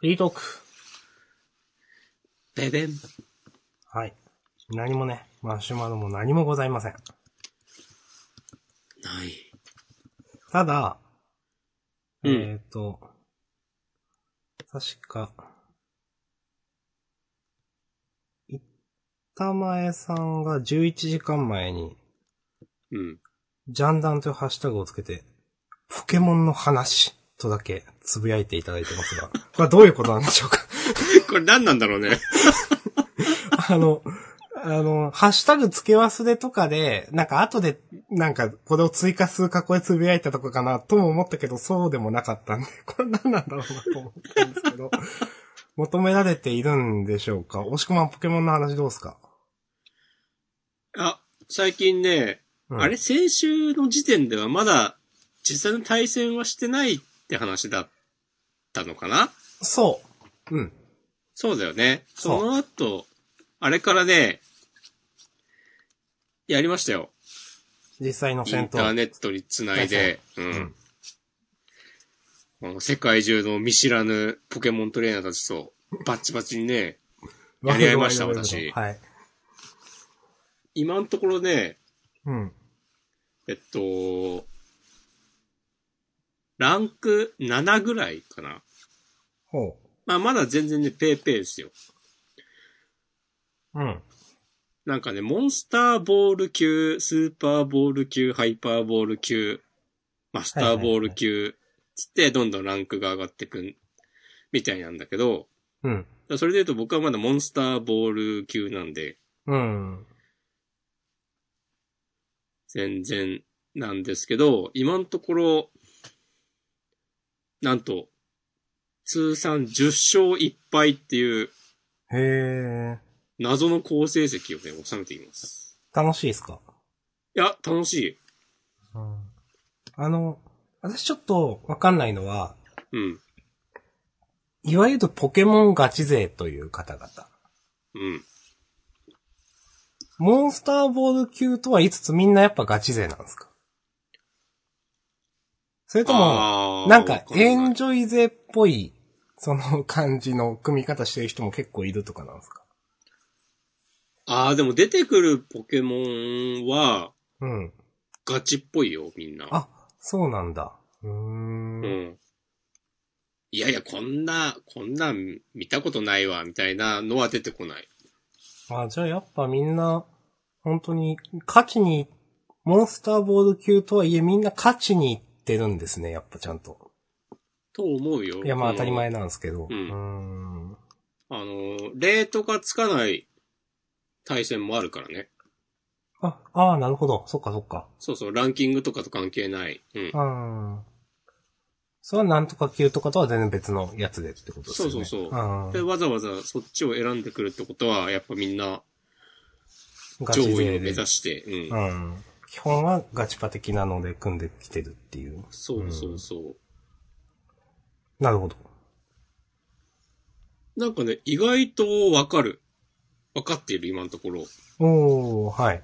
フリートーク。ベベン。はい。何もね、マシュマロも何もございません。ない。ただ、うんえっ、と、確か、板前さんが11時間前に、うん。ジャンダンというハッシュタグをつけて、ポケモンの話とだけつぶやいていただいてますが、これはどういうことなんでしょうか？これ何なんだろうね。あの、あの、ハッシュタグ付け忘れとかで、なんか後で、なんかこれを追加する格好でつぶやいたとかかなとも思ったけど、そうでもなかったんで、これ何なんだろうなと思ったんですけど、求められているんでしょうか？押し込まんポケモンの話どうですか、あ、最近ね、うん。あれ先週の時点ではまだ実際の対戦はしてないって話だったのかなそう。うん。そうだよね。その後、あれからね、やりましたよ。実際のイ戦闘。ンターネットにつないで、ううんん。この世界中の見知らぬポケモントレーナーたちとバッチバチにね、やり合いました私はい。今のところね、うん。えっと、ランク7ぐらいかな。ほまあまだ全然ね、ペーペーですよ。う。うん。なんかね、モンスターボール級、スーパーボール級、ハイパーボール級、マスターボール級、つってどんどんランクが上がってくん、みたいなんだけど、うん。それで言うと僕はまだモンスターボール級なんで、うん。全然なんですけど、今のところ、なんと、通算10勝1敗っていうへえ。謎の好成績をね、収めています。楽しいですか？いや、楽しい。あの、私ちょっとわかんないのは、うん。いわゆるポケモンガチ勢という方々。うん。モンスターボール級とは言いつつみんなやっぱガチ勢なんですか？それとも、なんかエンジョイ勢っぽい、その感じの組み方してる人も結構いるとかなんですか？ああ、でも出てくるポケモンは、うん。ガチっぽいよ、みんな。あ、そうなんだ。うー。うんん。いやいや、こんな、こんなん見たことないわ、みたいなのは出てこない。あ、じゃあやっぱみんな、本当に、勝ちに、モンスターボール級とはいえみんな勝ちに行ってるんですね、やっぱちゃんと。と思うよ。いや、まあ当たり前なんですけど。うんーん。あの、レートがつかない対戦もあるからね。あ、ああ、なるほど。そっかそっか。そうそう、ランキングとかと関係ない。うん。うん。それはなんとか級とかとは全然別のやつでってことですよね。そうそうそううんで、わざわざそっちを選んでくるってことは、やっぱみんな上位を。目指して、うん。うん。基本はガチパ的なので組んできてるっていう。そうそうそう。なるほど。なんかね、意外とわかる。わかっている、今のところ。おー、はい。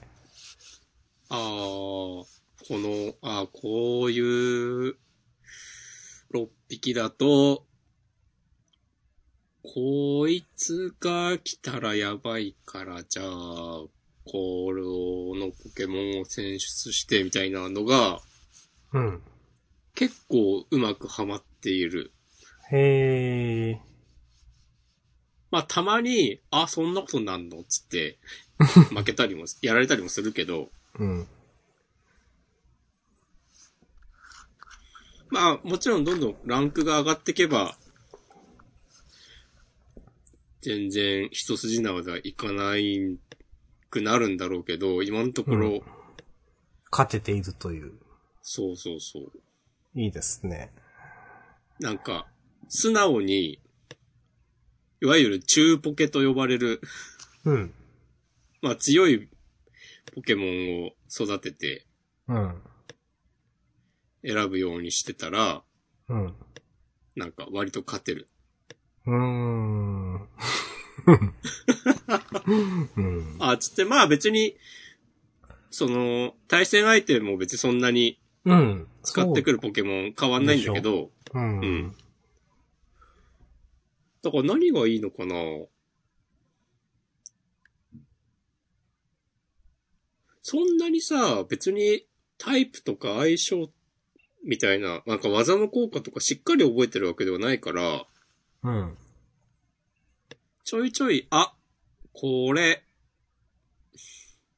ああ、この、ああ、こういう、6匹だと、こいつが来たらやばいから、じゃあ、このポケモンを選出してみたいなのが、うん。結構うまくはまっている。へー。まあ、たまに、あ、そんなことなんのつって、負けたりも、やられたりもするけど、うん。まあ、もちろんどんどんランクが上がっていけば、全然一筋縄ではいかないくなるんだろうけど、今のところ、うん勝てているという。そうそうそう。いいですね。なんか、素直に、いわゆる中ポケと呼ばれる、うん。まあ強いポケモンを育ててうん。選ぶようにしてたら、うん。なんか割と勝てる。うーん。うん。あ、つってまあ別に、その、対戦相手も別にそんなにうん。使ってくるポケモン変わんないんだけど、う。うんん。だから何がいいのかなそんなにさ、別にタイプとか相性みたいな、なんか技の効果とかしっかり覚えてるわけではないから、うん。ちょいちょい、あ、これ、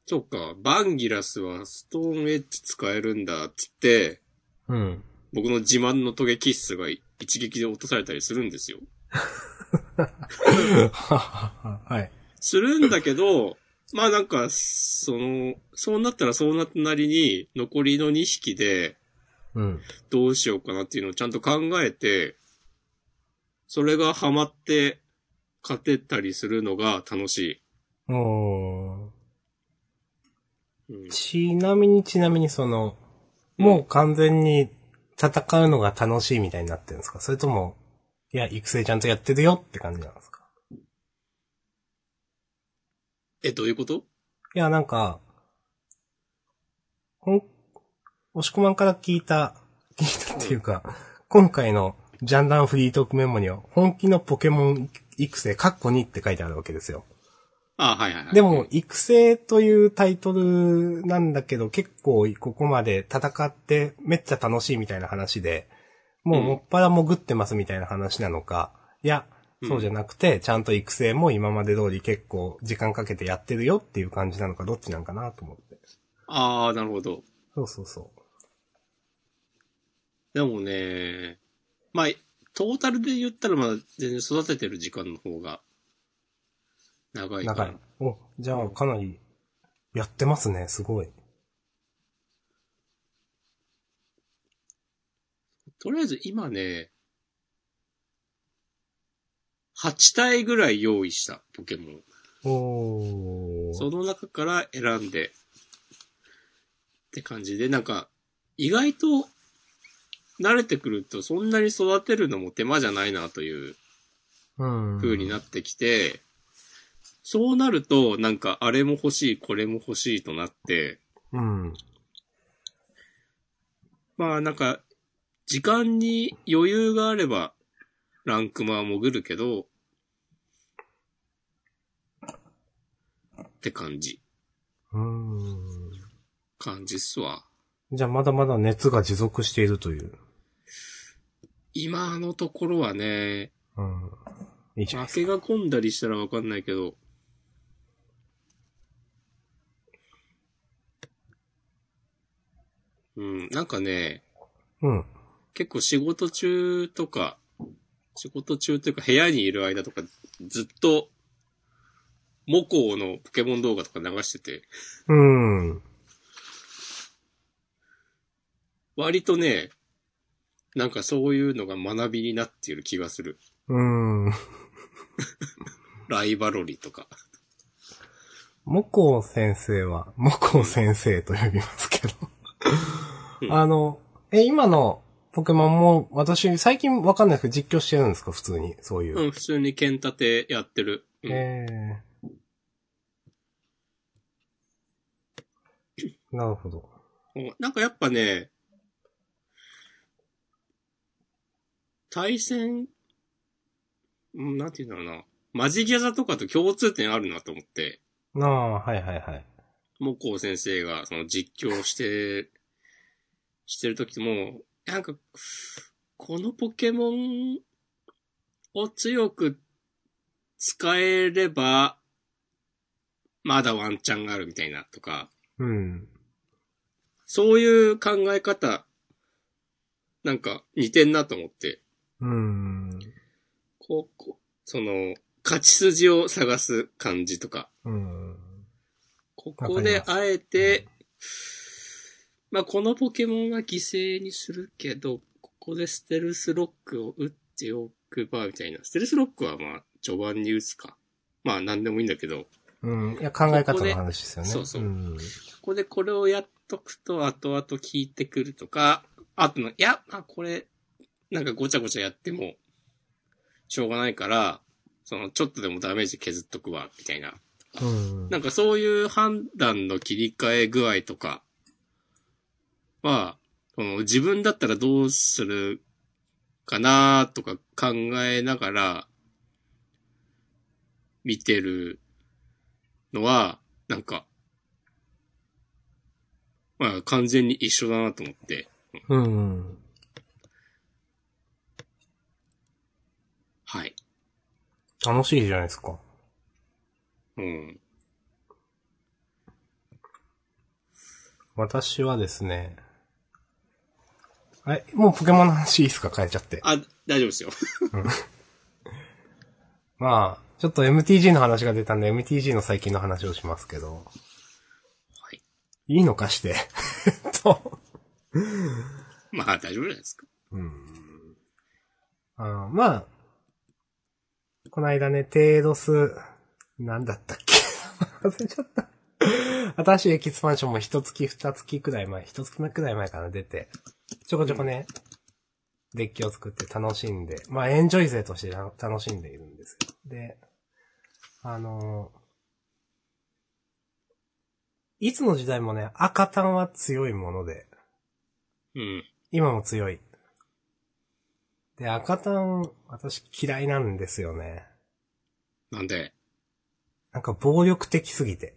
そっか、バンギラスはストーンエッジ使えるんだ、つって、うん。僕の自慢のトゲキッスが一撃で落とされたりするんですよ。はい。するんだけど、まあなんか、その、そうなったらそうなったなりに、残りの2匹でうん。どうしようかなっていうのをちゃんと考えて、それがハマって勝てたりするのが楽しい。うん、ちなみにちなみにその、もう完全に戦うのが楽しいみたいになってるんですか？それとも、いや、育成ちゃんとやってるよって感じなんですか？え、どういうこと？いや、なんか、ほん、押し込まんから聞いた、聞いたっていうか、今回のジャンダンフリートークメモには、本気のポケモン育成、カッコ2って書いてあるわけですよ。あはいはいはい。でも、育成というタイトルなんだけど、結構ここまで戦ってめっちゃ楽しいみたいな話で、もうもっぱら潜ってますみたいな話なのか、いや、そうじゃなくて、ちゃんと育成も今まで通り結構時間かけてやってるよっていう感じなのか、どっちなんかなと思って。ああ、なるほど。そうそうそでもね、まあ、トータルで言ったらまだ全然育ててる時間の方が長う。いから。長い。お、じゃあかなり、やってますね、すごい。とりあえず今ね、8体ぐらい用意した、ポケモン。おー。その中から選んで、って感じで、なんか、意外と、慣れてくるとそんなに育てるのも手間じゃないなといううん。風になってきて、そうなると、なんか、あれも欲しい、これも欲しいとなって、うん。まあなんか、時間に余裕があれば、ランクマは潜るけど、って感じ。うん。感じっすわ。じゃあまだまだ熱が持続しているという。今のところはね、うん。いいじゃないです負けが込んだりしたらわかんないけど、うん、なんかね、か。うん。結構仕事中とか、仕事中というか部屋にいる間とか、ずっと、モコウのポケモン動画とか流してて、うん。割とね、なんかそういうのが学びになっている気がする。うん。ライバロリとか。モコ先生は、モコ先生と呼びますけど。うんあの、え、今のポケモンも、私、最近わかんないですけど、実況してるんですか？普通に。そういう。うん、普通に剣立てやってる。うんえー。なるほど。なんかやっぱね、対戦、うんなんて言うんだろうな。マジギャザとかと共通点あるなと思って、なあ、はいはいはい。モコウ先生がその実況して、してる時も、なんか、このポケモンを強く使えれば、まだワンチャンがあるみたいなとか、うん。そういう考え方、なんか似てんなと思って、うん。こう、こうその、勝ち筋を探す感じとか、うん。ここであえて、まあ、このポケモンは犠牲にするけど、ここでステルスロックを打っておくば、みたいな。ステルスロックはまあ、序盤に打つか。まあ、なんでもいいんだけど、うん。いや、考え方の話ですよね。ここでそうそううん。ここでこれをやっとくと後々効いてくるとか、あとの、いや、まあこれ、なんかごちゃごちゃやっても、しょうがないから、その、ちょっとでもダメージ削っとくわ、みたいな。うん。なんかそういう判断の切り替え具合とかは、その自分だったらどうするかなとか考えながら、見てるのは、なんか、まあ完全に一緒だなと思って。うん。はい。楽しいじゃないですか。うん。私はですね、え、もうポケモンの話いいですか？変えちゃって。あ、大丈夫ですよ。まあ、ちょっと MTG の話が出たんで MTG の最近の話をしますけど。はい。いいのかして。え っと。まあ大丈夫じゃないですか。うん。あーまあ、この間ね、テーロス、なんだったっけ？忘れちゃった。新しいエキスパンションも一月二月くらい前、一月くらい前から出て、ちょこちょこね、デッキを作って楽しんで、まあエンジョイ勢として楽しんでいるんですよ。で、あのいつの時代もね、赤単は強いもので、うん。今も強い。で、赤単、私嫌いなんですよね。なんで、なんか暴力的すぎて。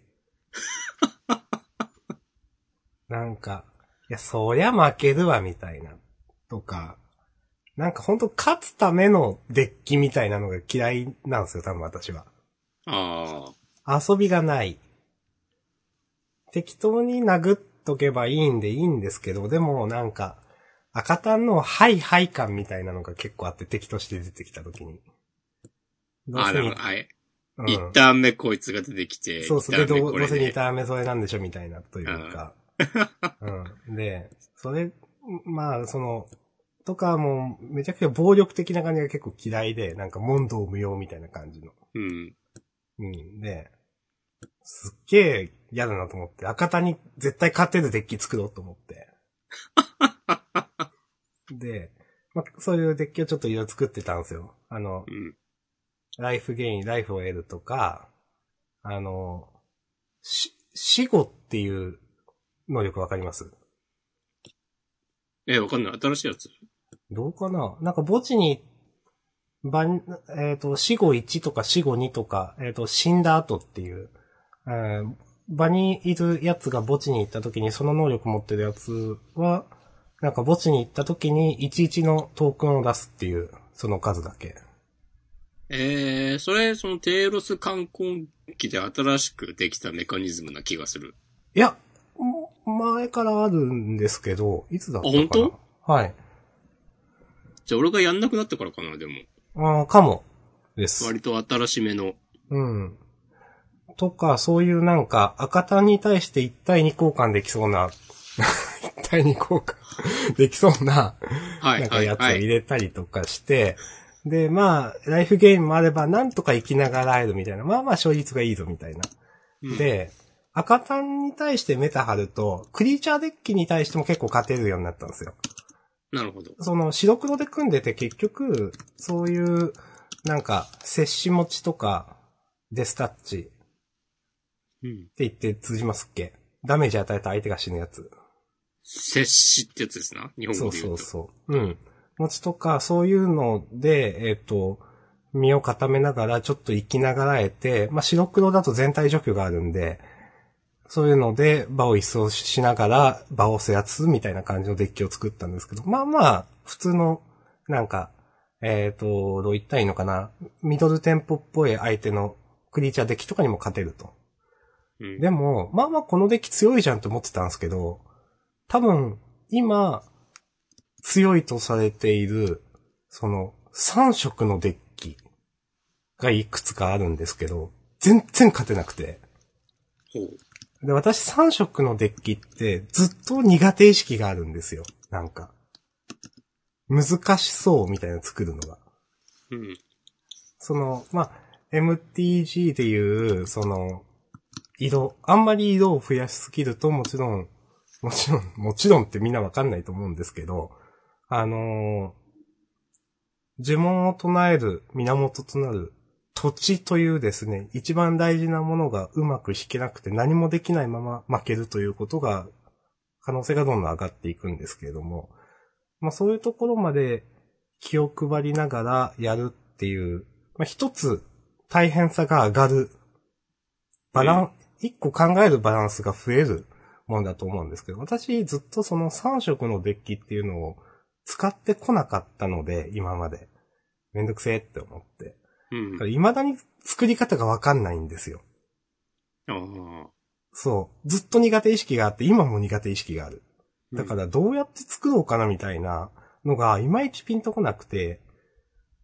なんか、いや、そりゃ負けるわ、みたいな。とか、なんかほんと勝つためのデッキみたいなのが嫌いなんですよ、多分私は。あ遊びがない。適当に殴っとけばいいんでいいんですけど、でもなんか、赤単のハイハイ感みたいなのが結構あって敵として出てきた時に。あ。ああ、どうせにだから、はい。うん一旦目こいつが出てきて、そうそう。で、どうどうせ2で。ターン目それなんでしょみたいなというか。うん。で、それ、まあ、その、とかもう、めちゃくちゃ暴力的な感じが結構嫌いで、なんか問答無用みたいな感じの。うん。うん。で、すっげえ嫌だなと思って、赤田に絶対勝てるデッキ作ろうと思って。で、まあ、そういうデッキをちょっといろいろ作ってたんですよ。あの、うん。ライフゲイン、ライフを得るとか、あの、し、死後っていう能力わかります？え、わかんない。新しいやつ？どうかな？なんか墓地に、ばん、えっ、と、死後1とか死後2とか、えっ、と、死んだ後っていう、えー場にいるやつが墓地に行った時にその能力持ってるやつは、なんか墓地に行った時に11のトークンを出すっていう、その数だけ。えー、それ、そのテーロス観光機で新しくできたメカニズムな気がする。いや、も前からあるんですけど、いつだったかなあ本はい。じゃあ俺がやんなくなったからかな、でも。ああ、かも。です。割と新しめの。うん。とか、そういうなんか、赤単に対して1対2交換できそうな、1対2交換できそうな、はい、なんか。やつを入れたりとかして、で、まあ、ライフゲームもあれば、なんとか生きながらえるみたいな、まあまあ勝率がいいぞみたいな。うん、で、赤単に対してメタ張ると、クリーチャーデッキに対しても結構勝てるようになったんですよ。なるほど。その白黒で組んでて結局、そういう、なんか、接し持ちとか、デスタッチうん。って言って通じますっけ？ダメージ与えた相手が死ぬやつ。接しってやつですな？日本そう語で言と。そううそう。うん。持ちとか、そういうので、えっ、と、身を固めながら、ちょっと生きながらえて、まあ、白黒だと全体除去があるんで、そういうので、場を一掃しながら、場を制圧みたいな感じのデッキを作ったんですけど、まあまあ、普通の、なんか、えっ、と、どう言ったらいいのかな。ミドルテンポっぽい相手のクリーチャーデッキとかにも勝てると。うん。でも、まあまあこのデッキ強いじゃんと思ってたんですけど、多分、今、強いとされている、その、3色のデッキがいくつかあるんですけど、全然勝てなくて。で、私3色のデッキってずっと苦手意識があるんですよ。なんか。難しそうみたいなの作るのが。うん。その、まあ、MTG でいう、その、色、あんまり色を増やしすぎるともちろん、もちろん、もちろんってみんなわかんないと思うんですけど、あのー呪文を唱える源となる土地というですね、一番大事なものがうまく引けなくて何もできないまま負けるということが、可能性がどんどん上がっていくんですけれども、まあそういうところまで気を配りながらやるっていう、まあ一つ大変さが上がる。バラン、一個考えるバランスが増えるもんだと思うんですけど、私ずっとその3色のデッキっていうのを使ってこなかったので、今まで。めんどくせえって思って。うん。未だに作り方がわかんないんですよ。ああ。そう。ずっと苦手意識があって、今も苦手意識がある。だからどうやって作ろうかなみたいなのが、いまいちピンとこなくて、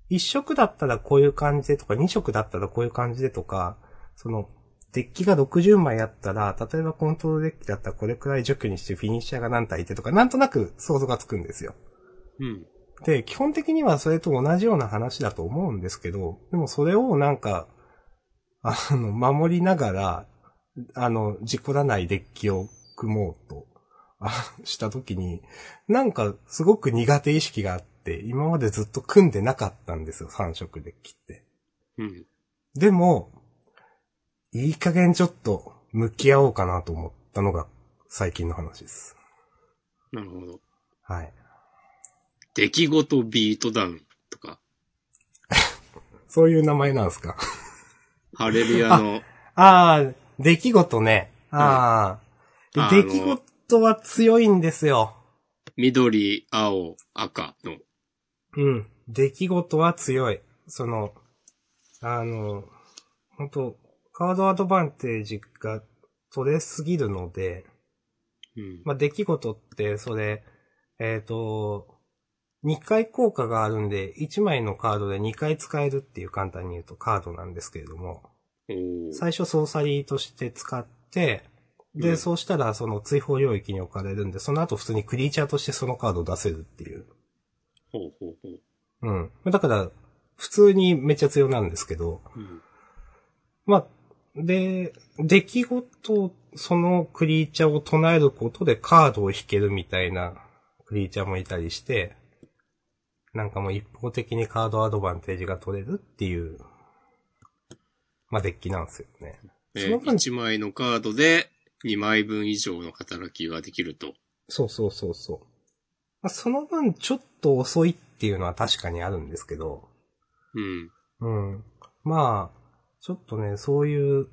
一色だったらこういう感じでとか、二色だったらこういう感じでとか、その、デッキが60枚あったら、例えばコントロールデッキだったらこれくらい除去にしてフィニッシャーが何体いてとか、なんとなく想像がつくんですよ。うん。で、基本的にはそれと同じような話だと思うんですけど、でもそれをなんか、あの、守りながら、あの、事故らないデッキを組もうと、あしたときに、なんかすごく苦手意識があって、今までずっと組んでなかったんですよ、3色デッキって。うん。でも、いい加減ちょっと向き合おうかなと思ったのが最近の話です。なるほど。はい。出来事ビートダウンとか、そういう名前なんですか？ハレルヤの、ああ、出来事ね。ああ、あ出来事は強いんですよ。緑、青、赤の、うん。出来事は強い。その、あの、本当カードアドバンテージが取れすぎるので、うん。まあ、出来事って、それ、えっ、と、2回効果があるんで、1枚のカードで2回使えるっていう簡単に言うとカードなんですけれども、最初ソーサリーとして使って、で、うんそうしたらその追放領域に置かれるんで、その後普通にクリーチャーとしてそのカードを出せるっていう。ほうほうほう。うん。だから、普通にめっちゃ強なんですけど、うん。まあ、で、出来事、そのクリーチャーを唱えることでカードを引けるみたいなクリーチャーもいたりして、なんかもう一方的にカードアドバンテージが取れるっていう、まあデッキなんですよね。えその分1枚のカードで2枚分以上の働きができると。そうそうそうそう。まあ、その分ちょっと遅いっていうのは確かにあるんですけど、うん。うん。まあ、ちょっとね、そういう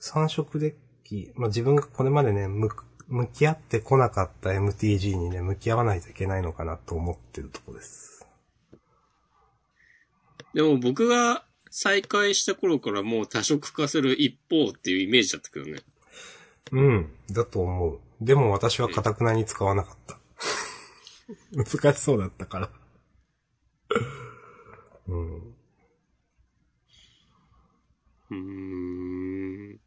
三色デッキ、まあ自分がこれまでね、向向き合ってこなかった MTG にね、向き合わないといけないのかなと思ってるとこです。でも僕が再開した頃からもう多色化する一方っていうイメージだったけどね。うん、だと思う。でも私はカタクナに使わなかった。難しそうだったから。うん。うーん。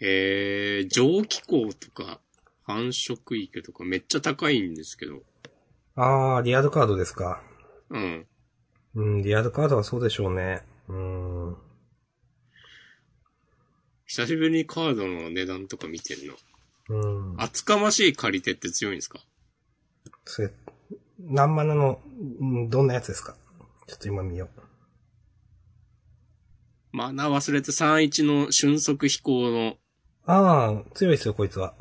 えー、蒸気口とか繁殖池とかめっちゃ高いんですけど。あー、リアルカードですか。うん。うん、リアルカードはそうでしょうね。うん。久しぶりにカードの値段とか見てるの。うん。厚かましい借り手って強いんですか？それ、何マナの、んどんなやつですか？ちょっと今見よう。マナー忘れて31の瞬足飛行の、ああ、強いですよ、こいつは。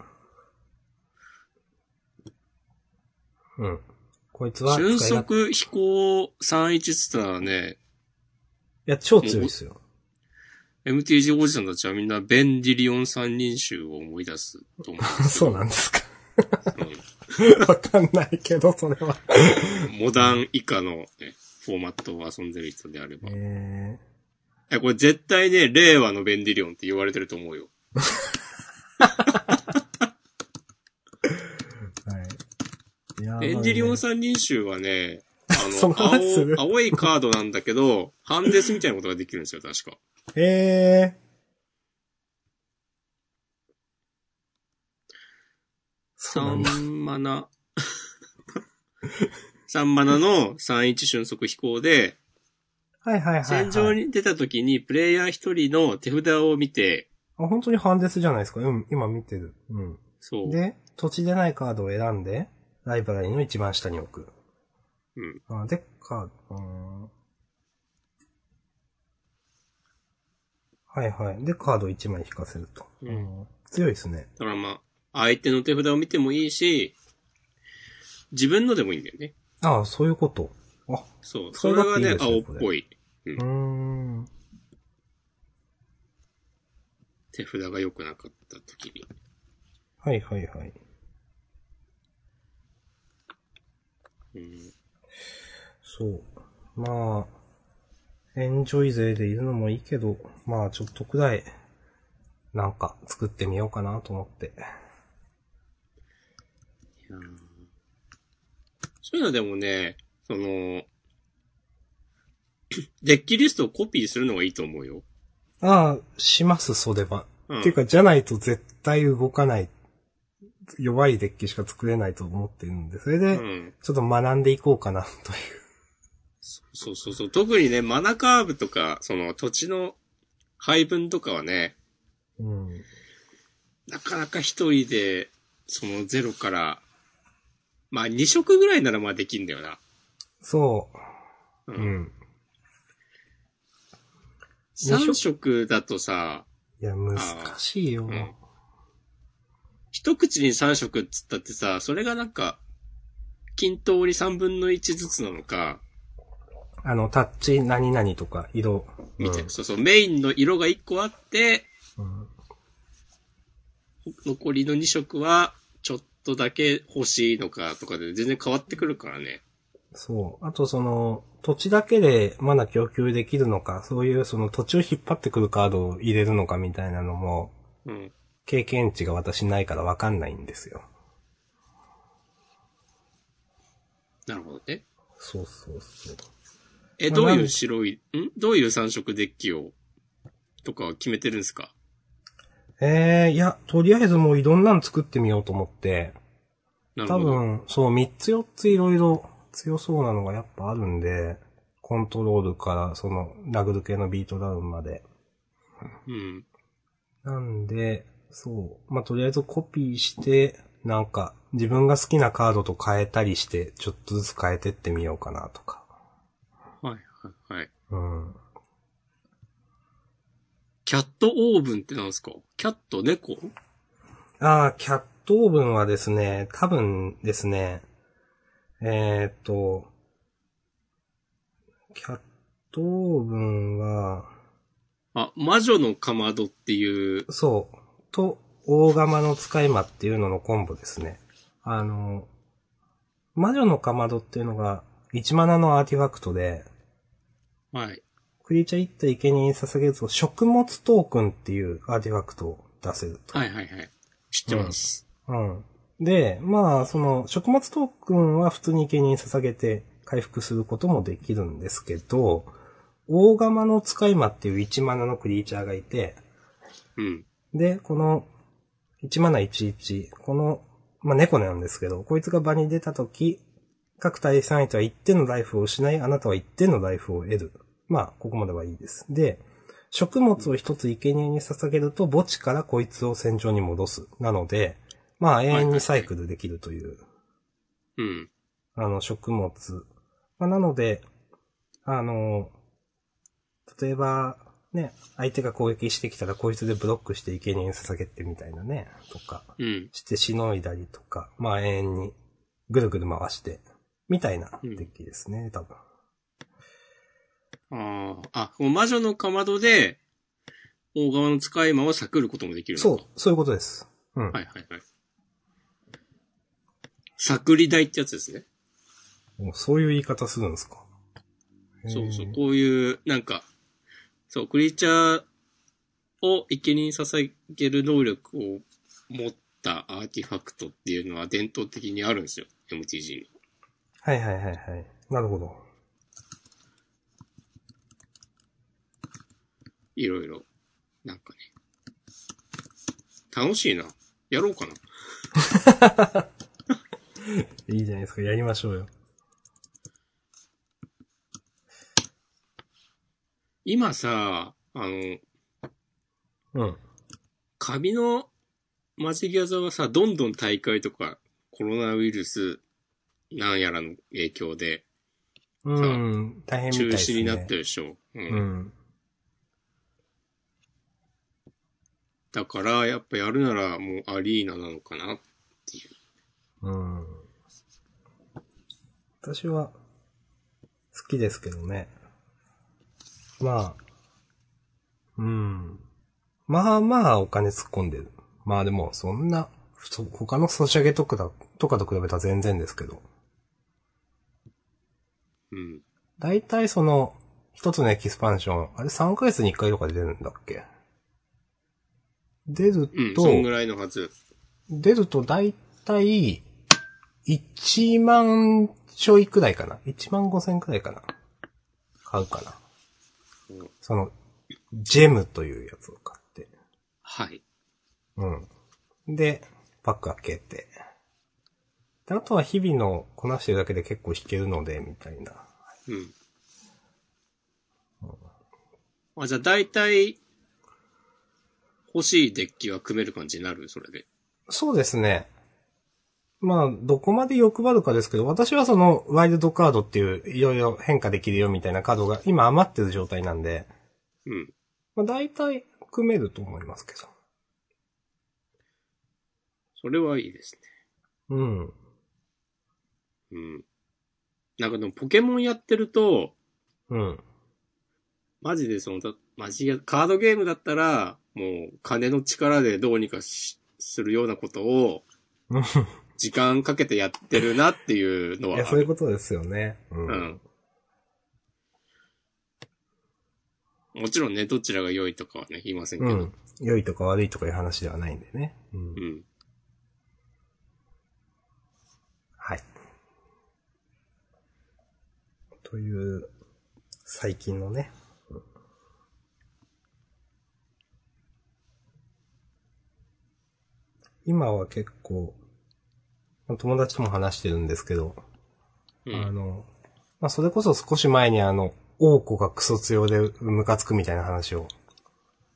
うん。こいつは瞬足飛行31っつったらね、や、超強いですよ。MTG おじさんたちはみんなベンディリオン三人衆を思い出すと思う そうど。なんですか。うんわかんないけど、それは。モダン以下の、ね、フォーマットを遊んでる人であれば。ええ、これ絶対ね、令和のベンディリオンって言われてると思うよ。ー、はい。いやーベンディリオン三人衆はね、そのあの、話する？青、青いカードなんだけど、ハンデスみたいなことができるんですよ、確か。えー。そうなんだ。3マナ。3マナの31瞬速飛行で、はいはいはい、はい。戦場に出た時にプレイヤー一人の手札を見て、あ、本当にハンデスじゃないですか。うん、今見てる。うん。そう。で、土地でないカードを選んで、ライブラリの一番下に置く。うん。あ、で、カード、うーん。はいはい。で、カード1枚引かせると。うん強いですね。だからまあ、相手の手札を見てもいいし、自分のでもいいんだよね。ああ、そういうこと。あ、そう。それだっていいね、青っぽい。うんうーん。手札が良くなかった時に。はいはいはい。うん。そう。まあ、エンジョイ勢でいるのもいいけど、まあちょっとくらい、なんか作ってみようかなと思って。いやーそういうのでもね、その、デッキリストをコピーするのがいいと思うよ。ああ、します、それは。うんっていうか、じゃないと絶対動かない、弱いデッキしか作れないと思ってるんで、それうで、ん。ちょっと学んでいこうかな、という。そうそうそう。特にね、マナカーブとか、その土地の配分とかはね、うん。なかなか一人で、そのゼロから、まあ2色ぐらいならまあできんだよな。そう。う。うんん。3色だとさ、いや、難しいよ。うん一口に3色っつったってさ、それがなんか、均等に3分の1ずつなのか、あの、タッチ何々とか、色。みたいな、うんそうそう、メインの色が1個あって、うん残りの2色は、ちょっとだけ欲しいのかとかで全然変わってくるからね。そう。あとその、土地だけでまだ供給できるのか、そういうその土地を引っ張ってくるカードを入れるのかみたいなのも、うん。経験値が私ないからわかんないんですよ。なるほどね。そうそうそう。え、まあどういう白い、ん？どういう3色デッキを、とかは決めてるんですか？えー、いや、とりあえずもういろんなの作ってみようと思って、多。分、そう、3つ4ついろいろ強そうなのがやっぱあるんで、コントロールから、その、殴る系のビートダウンまで。うん。なんで、そう。まあ、とりあえずコピーして、なんか、自分が好きなカードと変えたりして、ちょっとずつ変えてってみようかなとか。はい、はい、はい。うん。キャットオーブンってなんですか？キャット猫？ああ、キャットオーブンはですね、多分ですね、えー、っと、キャットオーブンは、あ、魔女のかまどっていう、そう、と、大釜の使い魔っていうののコンボですね。あの、魔女のかまどっていうのが、1マナのアーティファクトで、はい。クリーチャー1体生贄に捧げると、食物トークンっていうアーティファクトを出せると。はい、はい、はい。知ってます。うん。で、まあ、その、食物トークンは普通に生贄に捧げて回復することもできるんですけど、大釜の使い魔っていう1マナのクリーチャーがいて、うん。で、この、1マナ11、この、まあ、猫なんですけど、こいつが場に出たとき、各対戦相手は1点のライフを失い、あなたは1点のライフを得る。まあ、ここまではいいです。で、食物を一つ生贄に捧げると墓地からこいつを戦場に戻す。なので、まあ永遠にサイクルできるという、うん。あの食物。まあなので、あの、例えば、ね、相手が攻撃してきたらこいつでブロックして生贄に捧げてみたいなね、とか、うん。してしのいだりとか、まあ永遠にぐるぐる回して、みたいなデッキですね、多分。ああ、あ、魔女のかまどで、大側の使い魔を避ることもできるそう、そういうことです。うん。はいはいはい。作り台ってやつですね。もうそういう言い方するんですか。そうそうこういう、なんか、そう、クリーチャーを生贄に捧げる能力を持ったアーティファクトっていうのは伝統的にあるんですよ。MTG に。はいはいはいはい。なるほど。いろいろ。なんかね。楽しいな。やろうかな。いいじゃないですか。やりましょうよ。今さ、あの、うん。紙のマジギャザはさ、どんどん大会とかコロナウイルスなんやらの影響でうん。大変みたい中ですね。止になってるでしょ。うんうん。だから、やっぱやるならもうアリーナなのかなっていう。うん。私は、好きですけどね。まあ、うん。まあまあお金突っ込んでる。まあでも、そんな、そ他のソシャゲとかだ、とかと比べたら全然ですけど。うん。だいたいその、一つのエキスパンション、あれ3ヶ月に1回とかで出るんだっけ？出るうん、と、そんぐらいのはず。出るとだいたい、1万ちょいくらいかな？1万5千くらいかな？買うかな？うんその、ジェムというやつを買って。はい。うん。で、パック開けて。であとは日々のこなしてるだけで結構弾けるので、みたいな。うん。あ、じゃあ大体、欲しいデッキは組める感じになる？それで。そうですね。まあ、どこまで欲張るかですけど、私はその、ワイルドカードっていう、いろいろ変化できるよみたいなカードが今余ってる状態なんで、うん。まあ大体組めると思いますけど。それはいいですね。うん。うん。なんかでもポケモンやってると、うん。マジでその、だマジや、カードゲームだったら、もう金の力でどうにかしするようなことを、うん時間かけてやってるなっていうのいや、はある。そういうことですよね。ううん。もちろんね、どちらが良いとかはね、言いませんけど。うん。良いとか悪いとかいう話ではないんでね。うんう。ん。はい。という、最近のね。うん今は結構、友達とも話してるんですけど、うん。あの、まあ、それこそ少し前にあの、王子がクソ強でムカつくみたいな話を、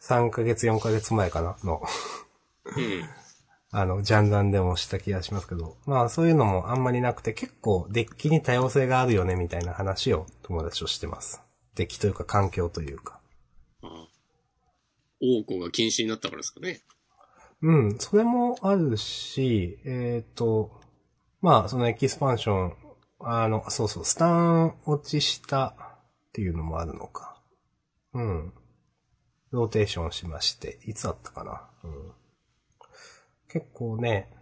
3ヶ月4ヶ月前かな？の、うん。あの、ジャンダンでもした気がしますけど、まあそういうのもあんまりなくて結構デッキに多様性があるよねみたいな話を友達としてます。デッキというか環境というか。ああ王子が禁止になったからですかね。うん、それもあるし、えっ、と、まあそのエキスパンション、あの、そうそう、スタン落ちしたっていうのもあるのか。うん。ローテーションしまして、いつだったかな。うん。結構ね、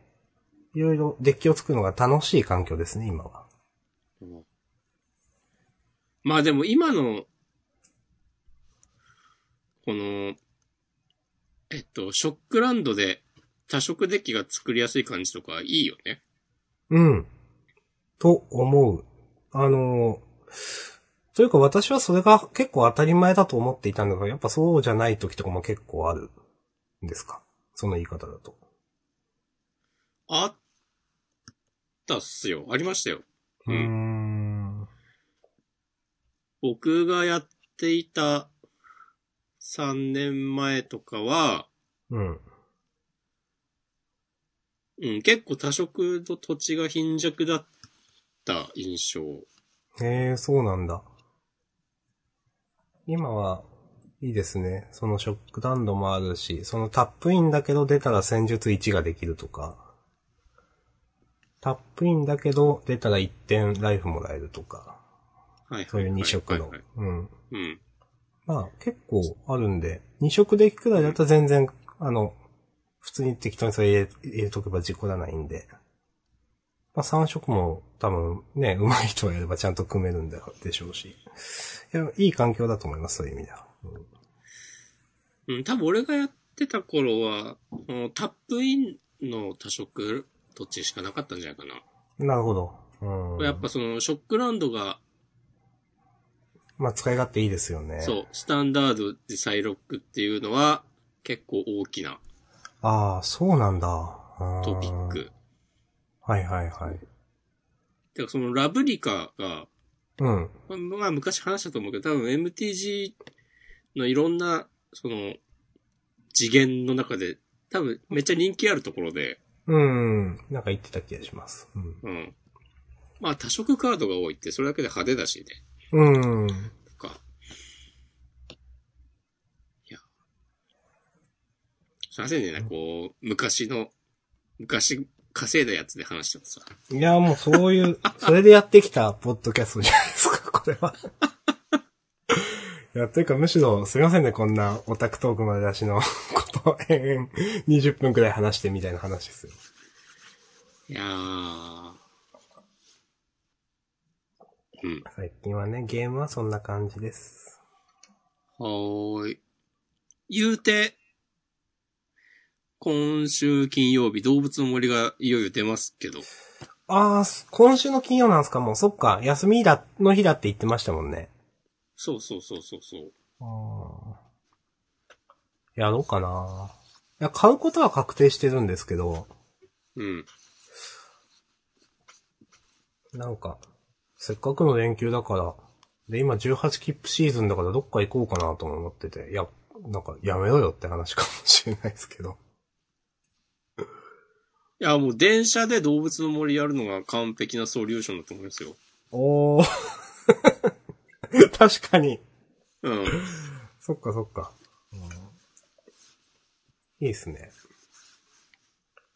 いろいろデッキを作るのが楽しい環境ですね、今は。うんまあでも今の、この、えっと、ショックランドで多色デッキが作りやすい感じとかいいよね。うん。と思う。あの、というか私はそれが結構当たり前だと思っていたんだけど、やっぱそうじゃない時とかも結構あるんですか？その言い方だと。あったっすよ。ありましたよ。うーん。僕がやっていた3年前とかは、うん。うん、結構多色の土地が貧弱だった印象。へえ、そうなんだ。今は、いいですね。そのショックダンドもあるし、そのタップインだけど出たら戦術1ができるとか、タップインだけど出たら1点ライフもらえるとか、はい。そういう2色の。うん。うん。まあ結構あるんで、2色でくらいだったら全然、あの、普通に適当にそれ入れとけば事故らないんで。まあ3色も多分ね、上手い人がやればちゃんと組めるんだでしょうし。いや、いい環境だと思います、そういう意味では。うんうん、多分俺がやってた頃は、うんタップインの多色土地しかなかったんじゃないかな。なるほど。うん。やっぱその、ショックランドが、まあ使い勝手いいですよね。そう、スタンダードでサイロックっていうのは、結構大きなああ、そうなんだ。トピッうん。ク。はいはいはい。てかそのラブリカが、うん。まあ昔話したと思うけど、多分 MTG のいろんな、その、次元の中で、多分めっちゃ人気あるところで、うん。なんか言ってた気がします。うん。うん。まあ多色カードが多いって、それだけで派手だしね。うん。とか。いや。すいませんね、こう、昔の、昔稼いだやつで話してもさ。いや、もうそういう、それでやってきたポッドキャストじゃないですか、これは。いや、というかむしろ、すいませんね、こんなオタクトークまで出しの ことを延々20分くらい話してみたいな話ですよ。いやー。うん。最近はね、ゲームはそんな感じです。はーい。言うて、今週金曜日、動物の森がいよいよ出ますけど。あー、今週の金曜なんですか？もう、そっか、休みだ、の日だって言ってましたもんね。そうそうそうそうそう。あーやろうかな。いや、買うことは確定してるんですけど、うん。なんか、せっかくの連休だから、で、今18切符シーズンだからどっか行こうかなとも思ってて、いや、なんかやめろよって話かもしれないですけど。いや、もう電車で動物の森やるのが完璧なソリューションだと思いますよ。おー。確かに。うん。そっかそっか。いいですね。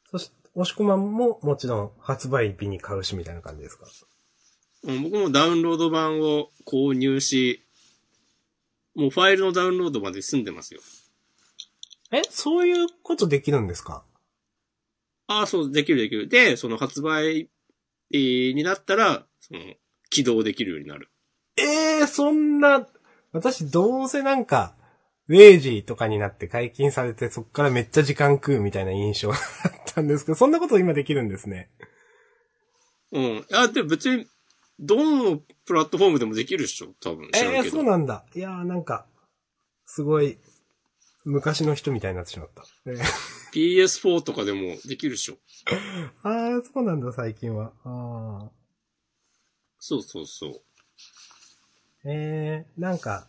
そして、押し込まんももちろん発売日に買うしみたいな感じですか？うん僕もダウンロード版を購入し、もうファイルのダウンロードまで済んでますよ。え、そういうことできるんですか？ああ、そう、できるできる。で、その発売えーになったら、その、起動できるようになる。ええー、そんな、私どうせなんか、0時とかになって解禁されてそっからめっちゃ時間食うみたいな印象だったんですけど、そんなこと今できるんですね。うん。いや、でも別に、どのプラットフォームでもできるでしょ多分。ええー。そうなんだ。いやーなんか、すごい、昔の人みたいになってしまった。えー PS4 とかでもできるでしょああ、そうなんだ、最近は。ああ。そうそうそう。ええなんか、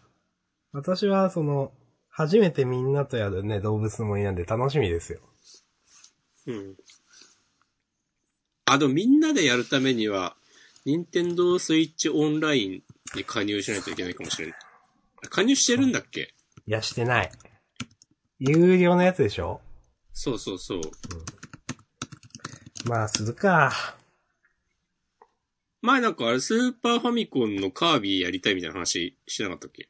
私はその、初めてみんなとやるね、動物の森なんで楽しみですよ。うん。あ、でもみんなでやるためには、任天堂スイッチオンラインに加入しないといけないかもしれない。加入してるんだっけ？いや、してない。有料のやつでしょ？そうそうそう。まあ、するか。前なんかあれ、スーパーファミコンのカービィやりたいみたいな話しなかったっけ？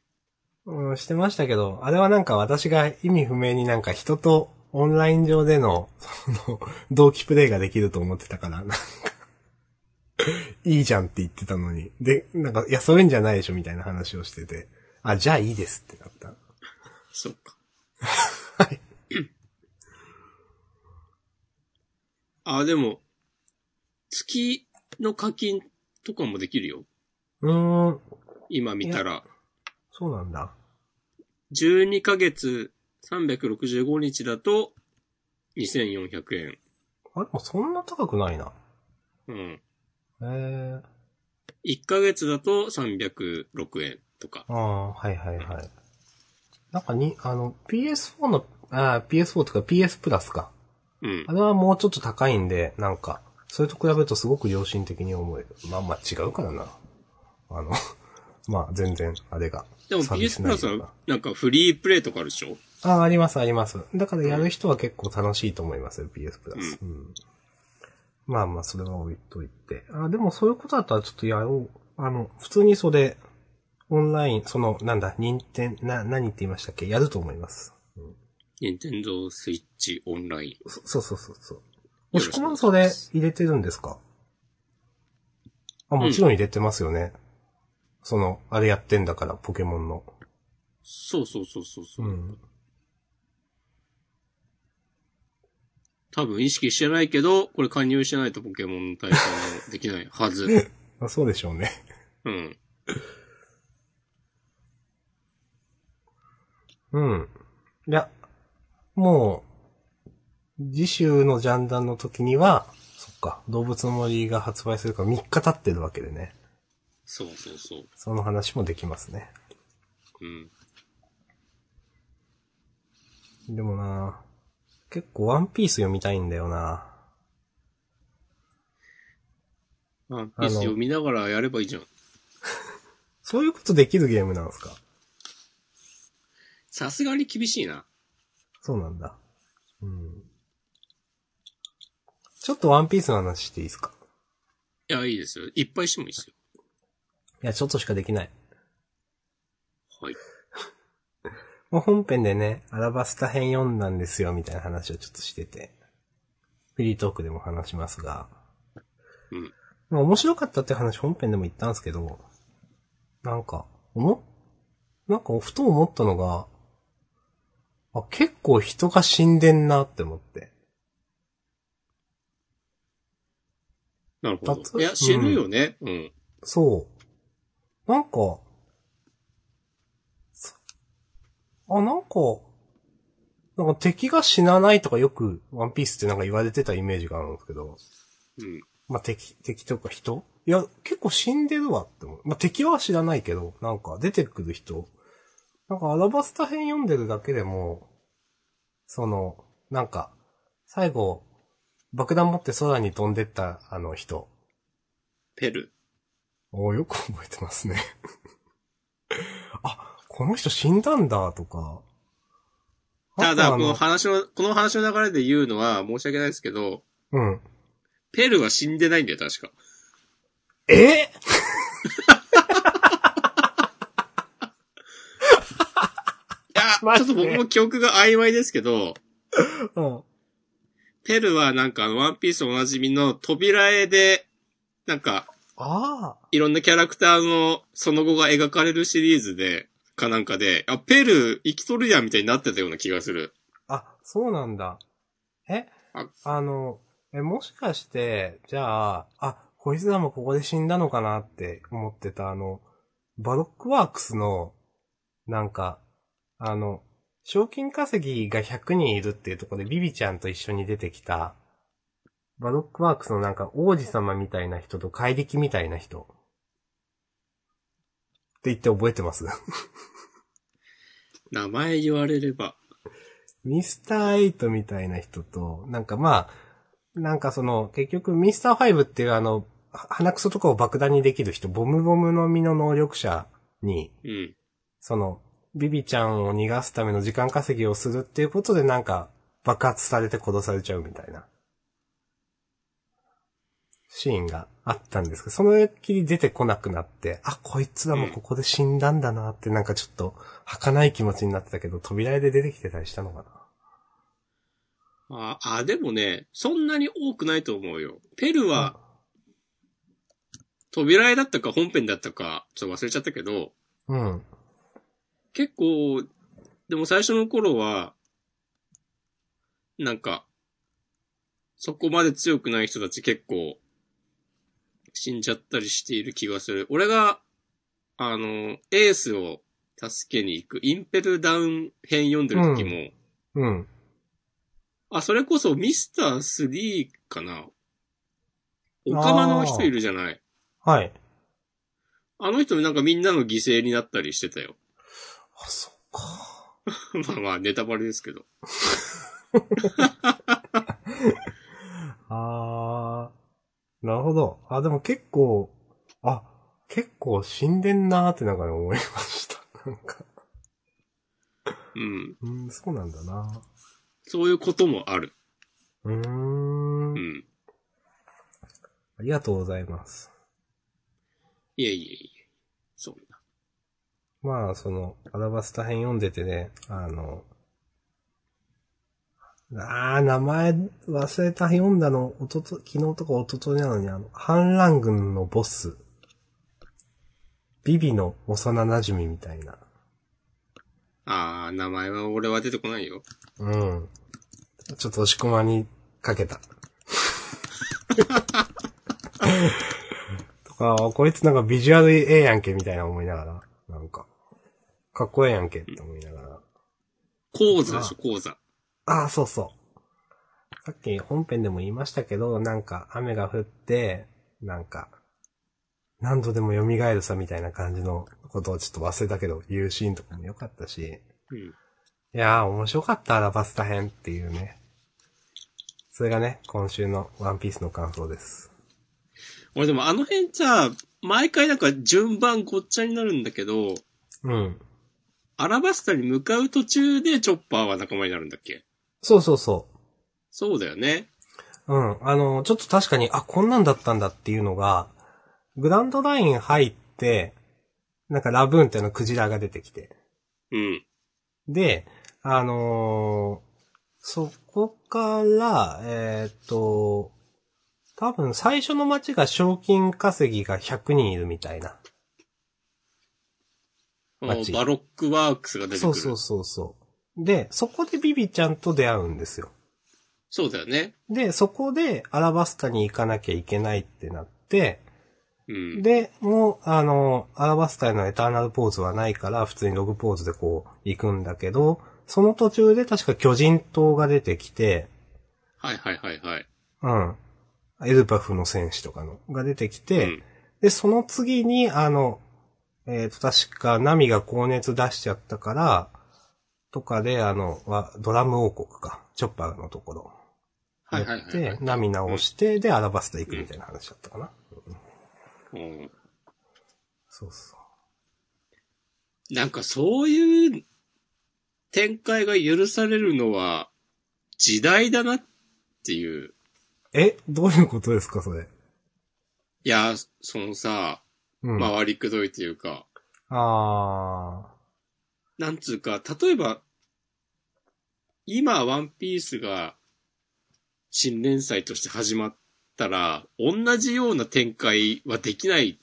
うん、してましたけど、あれはなんか私が意味不明になんか人とオンライン上での、その、同期プレイができると思ってたから、なんか、いいじゃんって言ってたのに。で、なんか、いや、そういうんじゃないでしょみたいな話をしてて、あ、じゃあいいですってなった。そっか。はい。あ、でも、月の課金とかもできるよ。うーん、今見たら。そうなんだ。12ヶ月365日だと2400円。あ、でもそんな高くないな。うん。へえ。1ヶ月だと306円とか。ああ、はいはいはい。なんかに、あの、PS4 の、あー PS4 とか PS プラスか。うんあ。れはもうちょっと高いんで、なんか、それと比べるとすごく良心的に思える。まあまあ違うからな。あの、まあ全然、あれが。でも PS プラスはなんかフリープレイとかあるでしょ？ああ、ありますあります。だからやる人は結構楽しいと思いますよ、PS プラス。うん。まあまあ、それは置いといて。あでもそういうことだったらちょっとやろう。あの、普通にそれ、オンライン、その、なんだ、任天、な、何って言いましたっけ？やると思います。任天堂スイッチオンライン。そそうそうそうそう。よもしくお願いしますくはそれ入れてるんですか？あ、もちろん入れてますよね。その、あれやってんだから、ポケモンの。そうそうそうそうそうう。ん。多分意識してないけど、これ加入してないとポケモンの対戦もできないはず。あそうでしょうね。うん。うん。いや、もう、次週のジャンダンの時には、そっか、動物の森が発売するから3日経ってるわけでね。そうそうそう。その話もできますね。うん。でもな結構ワンピース読みたいんだよなワンピース読みながらやればいいじゃん。そういうことできるゲームなんですか？さすがに厳しいな。そうなんだ。うん。ちょっとワンピースの話していいですか？いや、いいですよ。いっぱいしてもいいですよ。いや、ちょっとしかできない。はい。まあ、本編でね、アラバスタ編読んだんですよ、みたいな話をちょっとしてて。フリートークでも話しますが。うん。まあ面白かったって話本編でも言ったんですけど、なんか、思なんかふと思ったのが、あ、結構人が死んでんなって思って。なるほど。いや、死ぬよね。うん。そう。なんか、そあ、なんか、なんか敵が死なないとかよくワンピースってなんか言われてたイメージがあるんですけど、うん。まあ、敵、敵とか人？いや、結構死んでるわって思う。まあ、敵は知らないけど、なんか出てくる人。なんかアラバスタ編読んでるだけでも、その、なんか、最後、爆弾持って空に飛んでったあの人。ペル。おーよく覚えてますね。あ、この人死んだんだとか。ただ、この話の、この話の流れで言うのは申し訳ないですけど、うん。ペルは死んでないんだよ、確か。え？いや、マジでちょっと僕も記憶が曖昧ですけど、うん。ペルはなんかあの、ワンピースおなじみの扉絵で、なんか、ああ。いろんなキャラクターのその後が描かれるシリーズで、かなんかで、あ、ペル生きとるやんみたいになってたような気がする。あ、そうなんだ。え？ああの、え、もしかして、じゃあ、あ、こいつらもここで死んだのかなって思ってた、あの、バロックワークスの、なんか、あの、賞金稼ぎが100人いるっていうところでビビちゃんと一緒に出てきた、バロックワークスのなんか王子様みたいな人と怪力みたいな人。って言って覚えてます？名前言われれば。ミスターエイトみたいな人と、なんかまあ、なんかその、結局ミスターファイブっていうあの、は鼻くそとかを爆弾にできる人、ボムボムの実の能力者に、うん。その、ビビちゃんを逃がすための時間稼ぎをするっていうことでなんか、爆発されて殺されちゃうみたいな、シーンがあったんですけど、そのっきり出てこなくなって、あ、こいつらもここで死んだんだなってなんかちょっと、儚い気持ちになってたけど、扉絵で出てきてたりしたのかなあ、あ、でもね、そんなに多くないと思うよ。ペルは、扉絵だったか本編だったか、ちょっと忘れちゃったけど、うん。結構、でも最初の頃は、なんか、そこまで強くない人たち結構、死んじゃったりしている気がする。俺が、あの、エースを助けに行く、インペルダウン編読んでる時も、うん。あ、それこそミスター3かな。オカマの人いるじゃない。はい。あの人なんかみんなの犠牲になったりしてたよ。あ、そっか。まあまあ、ネタバレですけど。あー。なるほど。あ、でも結構、あ、結構死んでんなーってなんか思いました。なんか、うん。うん、そうなんだなそういうこともある。うーんう。ん。ありがとうございます。いえいえいえ。そんな。まあ、その、アラバスタ編読んでてね、あの、あー、名前忘れた読んだの、おとと、昨日とかおとといなのに、あの、反乱軍のボス。ビビの幼馴染みたいな。あー、名前は俺は出てこないよ。うん。ちょっと押し込まにかけた。とか、こいつなんかビジュアルええやんけみたいな思いながら、なんか、かっこええやんけって思いながら。講座でしょ、講座。ああ、そうそう。さっき本編でも言いましたけど、なんか雨が降って、なんか、何度でも蘇るさみたいな感じのことをちょっと忘れたけど、言うシーンとかも良かったし、うん。いやー、面白かった、アラバスタ編っていうね。それがね、今週のワンピースの感想です。俺でもあの辺さ、毎回なんか順番ごっちゃになるんだけど、うん。アラバスタに向かう途中でチョッパーは仲間になるんだっけ？そうそうそそうだよね。う。うん。あの、ちょっと確かに、あ、こんなんだったんだっていうのが、グランドライン入って、なんかラブーンっていうのクジラが出てきて。うん。で、あのーそこから、えーっと、多分最初の街が賞金稼ぎが100人いるみたいな。街バロックワークスが出てくる。そうそうそうそう。で、そこでビビちゃんと出会うんですよ。そうだよね。で、そこでアラバスタに行かなきゃいけないってなって、うん。で、もう、あの、アラバスタへのエターナルポーズはないから、普通にログポーズでこう、行くんだけど、その途中で確か巨人島が出てきて、はいはいはいはい。うん。エルバフの戦士とかの、が出てきて、うんで、その次に、あの、えっ、と、確か、ナミが高熱出しちゃったから、とかで、あの、はドラム王国か、チョッパーのところ。はいはいはいはいて、ナミ直して、で、アラバスタ行くみたいな話だったかな。うん。そうそなんかそういう展開が許されるのは時代だなっていう。う。え、どういうことですか、それ？いや、そのさ、うん。回りくどいというか、あなんつうか、例えば、今ワンピースが新連載として始まったら、同じような展開はできない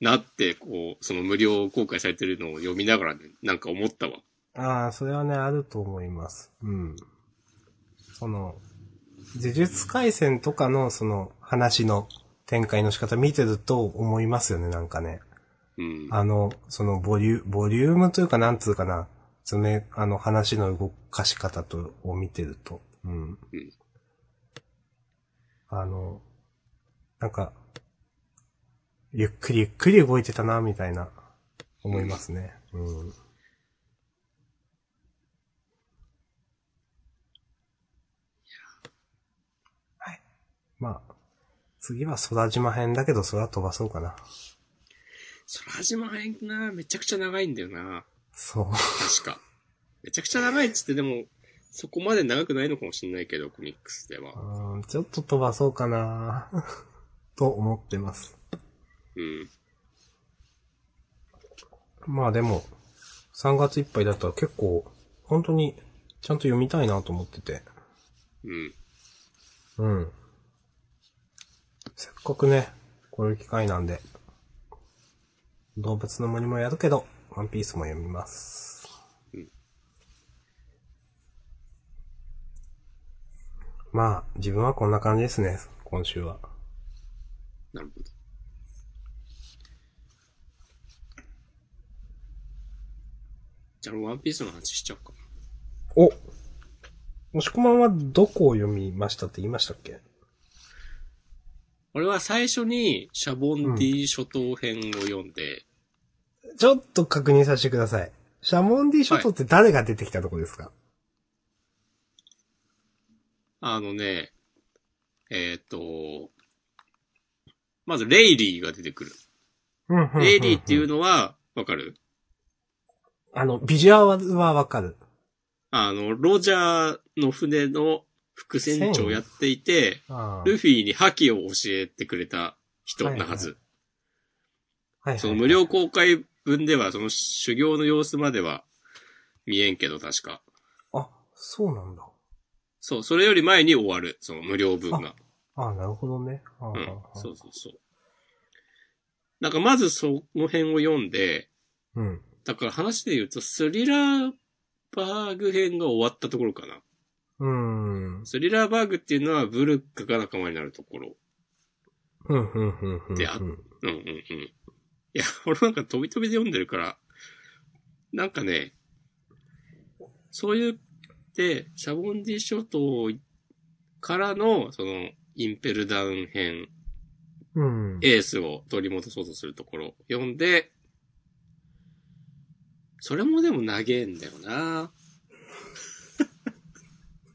なって、こう、その無料公開されてるのを読みながらね、なんか思ったわ。あ。ああ、それはね、あると思います。うん。その、呪術回戦とかの、その、話の展開の仕方見てると思いますよね、なんかね。うん。あの、その、ボリュ、ボリュームというか、なんつうかな、そのね、あの、話の動かし方と、を見てると。うん。うんあの、なんか、ゆっくりゆっくり動いてたな、みたいな、思いますね。うん。はい。まあ、次は空島編だけど、空飛ばそうかな。空島編な、めちゃくちゃ長いんだよな。そう。確か。めちゃくちゃ長いっつってでも、そこまで長くないのかもしれないけど、コミックスでは。うんちょっと飛ばそうかな と思ってます。うん。まあでも、3月いっぱいだったら結構、本当に、ちゃんと読みたいなと思ってて。うん。うん。せっかくね、こういう機会なんで、動物の森もやるけど、ワンピースも読みます。うんまあ、自分はこんな感じですね、今週は。なるほど。じゃあ、ワンピースの話しちゃおうかな。おもしこまんはどこを読みましたって言いましたっけ？俺は最初に、シャボンディ諸島編を読んで、ちょっと確認させてください。シャモンディ諸島って誰が出てきたとこですか、あのね、えっ、と、まず、レイリーが出てくる。レイリーっていうのは、わかる？あの、ビジュアルはわかる。あの、ロジャーの船の副船長をやっていて、ルフィに覇気を教えてくれた人なはず。はいはいその無料公開分では、その修行の様子までは見えんけど、確か。あ、そうなんだ。そう、それより前に終わる、その無料分が。ああ、なるほどね。うんそうそうそう。なんかまずその辺を読んで、うん。だから話で言うと、スリラーバーグ編が終わったところかな。うん。スリラーバーグっていうのはブルックが仲間になるところ。うん、うん、うん、うん。であうんうんうんうん。いや、俺なんか飛び飛びで読んでるから、なんかね、そういう、で、シャボンディ諸島からの、その、インペルダウン編、うん。エースを取り戻そうとするところを読んで、それもでも長えんだよな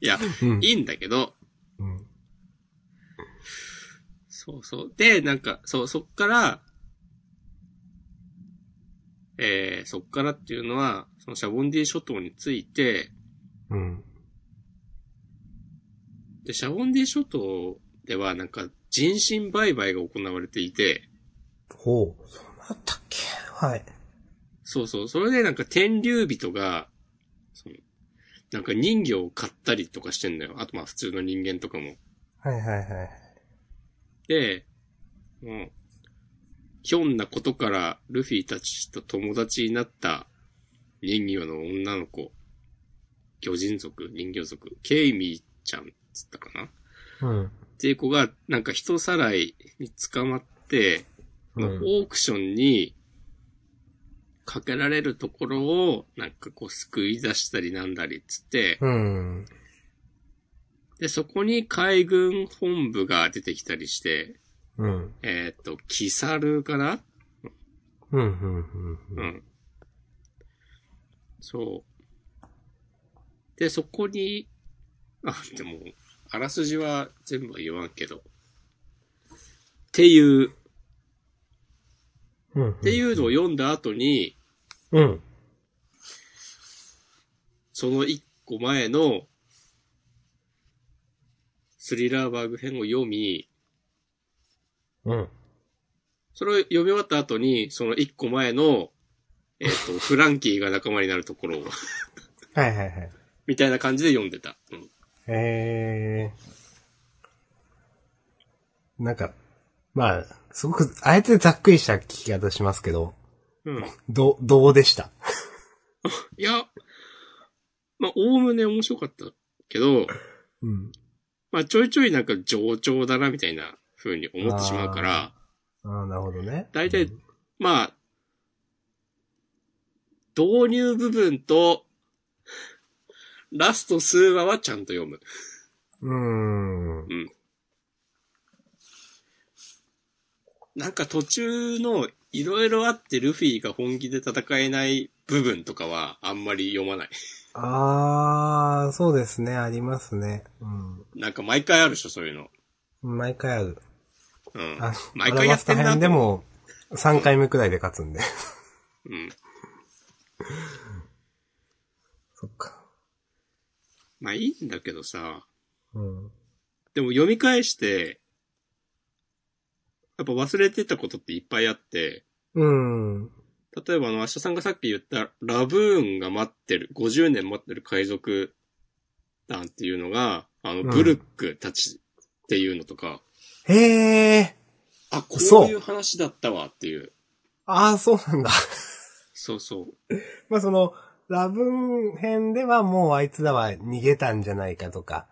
いや、うん。いいんだけど、うん。そうそう。で、なんか、そう、そっから、えー、そっからっていうのは、そのシャボンディ諸島について、うん。で、シャボンディ諸島ではなんか人身売買が行われていて、ほう。そうなったっけ？はい。そうそう、それでなんか天竜人が、なんか人魚を買ったりとかしてんだよ。あとまあ普通の人間とかも。はいはいはい。で、もう、ひょんなことからルフィたちと友達になった人魚の女の子、魚人族、人魚族、ケイミーちゃんっつったかな？うん。っていう子が、なんか人さらいに捕まって、うんオークションにかけられるところを、なんかこう救い出したりなんだりっつって、うん。で、そこに海軍本部が出てきたりして、うん。えっ、と、キサルかな？うん。うん。ううん。ん。そう。で、そこに、あ、でも、あらすじは全部は言わんけど。っていう、うん。っていうのを読んだ後に、うん。その一個前の、スリラーバーグ編を読み、うん。それを読み終わった後に、その一個前の、えっ、と、フランキーが仲間になるところを、はいはいはい。みたいな感じで読んでた。うん。えー。なんか、まあ、すごく、あえてざっくりした聞き方しますけど、うん。ど、どうでした？いや、まあ、おおむね面白かったけど、うん。まあ、ちょいちょいなんか上調だな、みたいな風に思ってしまうから、ああ、なるほどね。大体まあ、導入部分と、ラスト数話はちゃんと読む。うん。うん。なんか途中のいろいろあってルフィが本気で戦えない部分とかはあんまり読まない。ああ、そうですね、ありますね。うん。なんか毎回あるでしょ、そういうの。毎回ある。うんあ。毎回やってんなでも、3回目くらいで勝つんで。うん。そっか。まあいいんだけどさ、うん。でも読み返して、やっぱ忘れてたことっていっぱいあって、うん。例えばあの、明日さんがさっき言ったラブーンが待ってる、50年待ってる海賊団っていうのが、あの、うんブルックたちっていうのとか、へえ。あ、こういう話だったわっていう。ああ、そうなんだ。そうそう。まあその、ラブーン編ではもうあいつらは逃げたんじゃないかとか、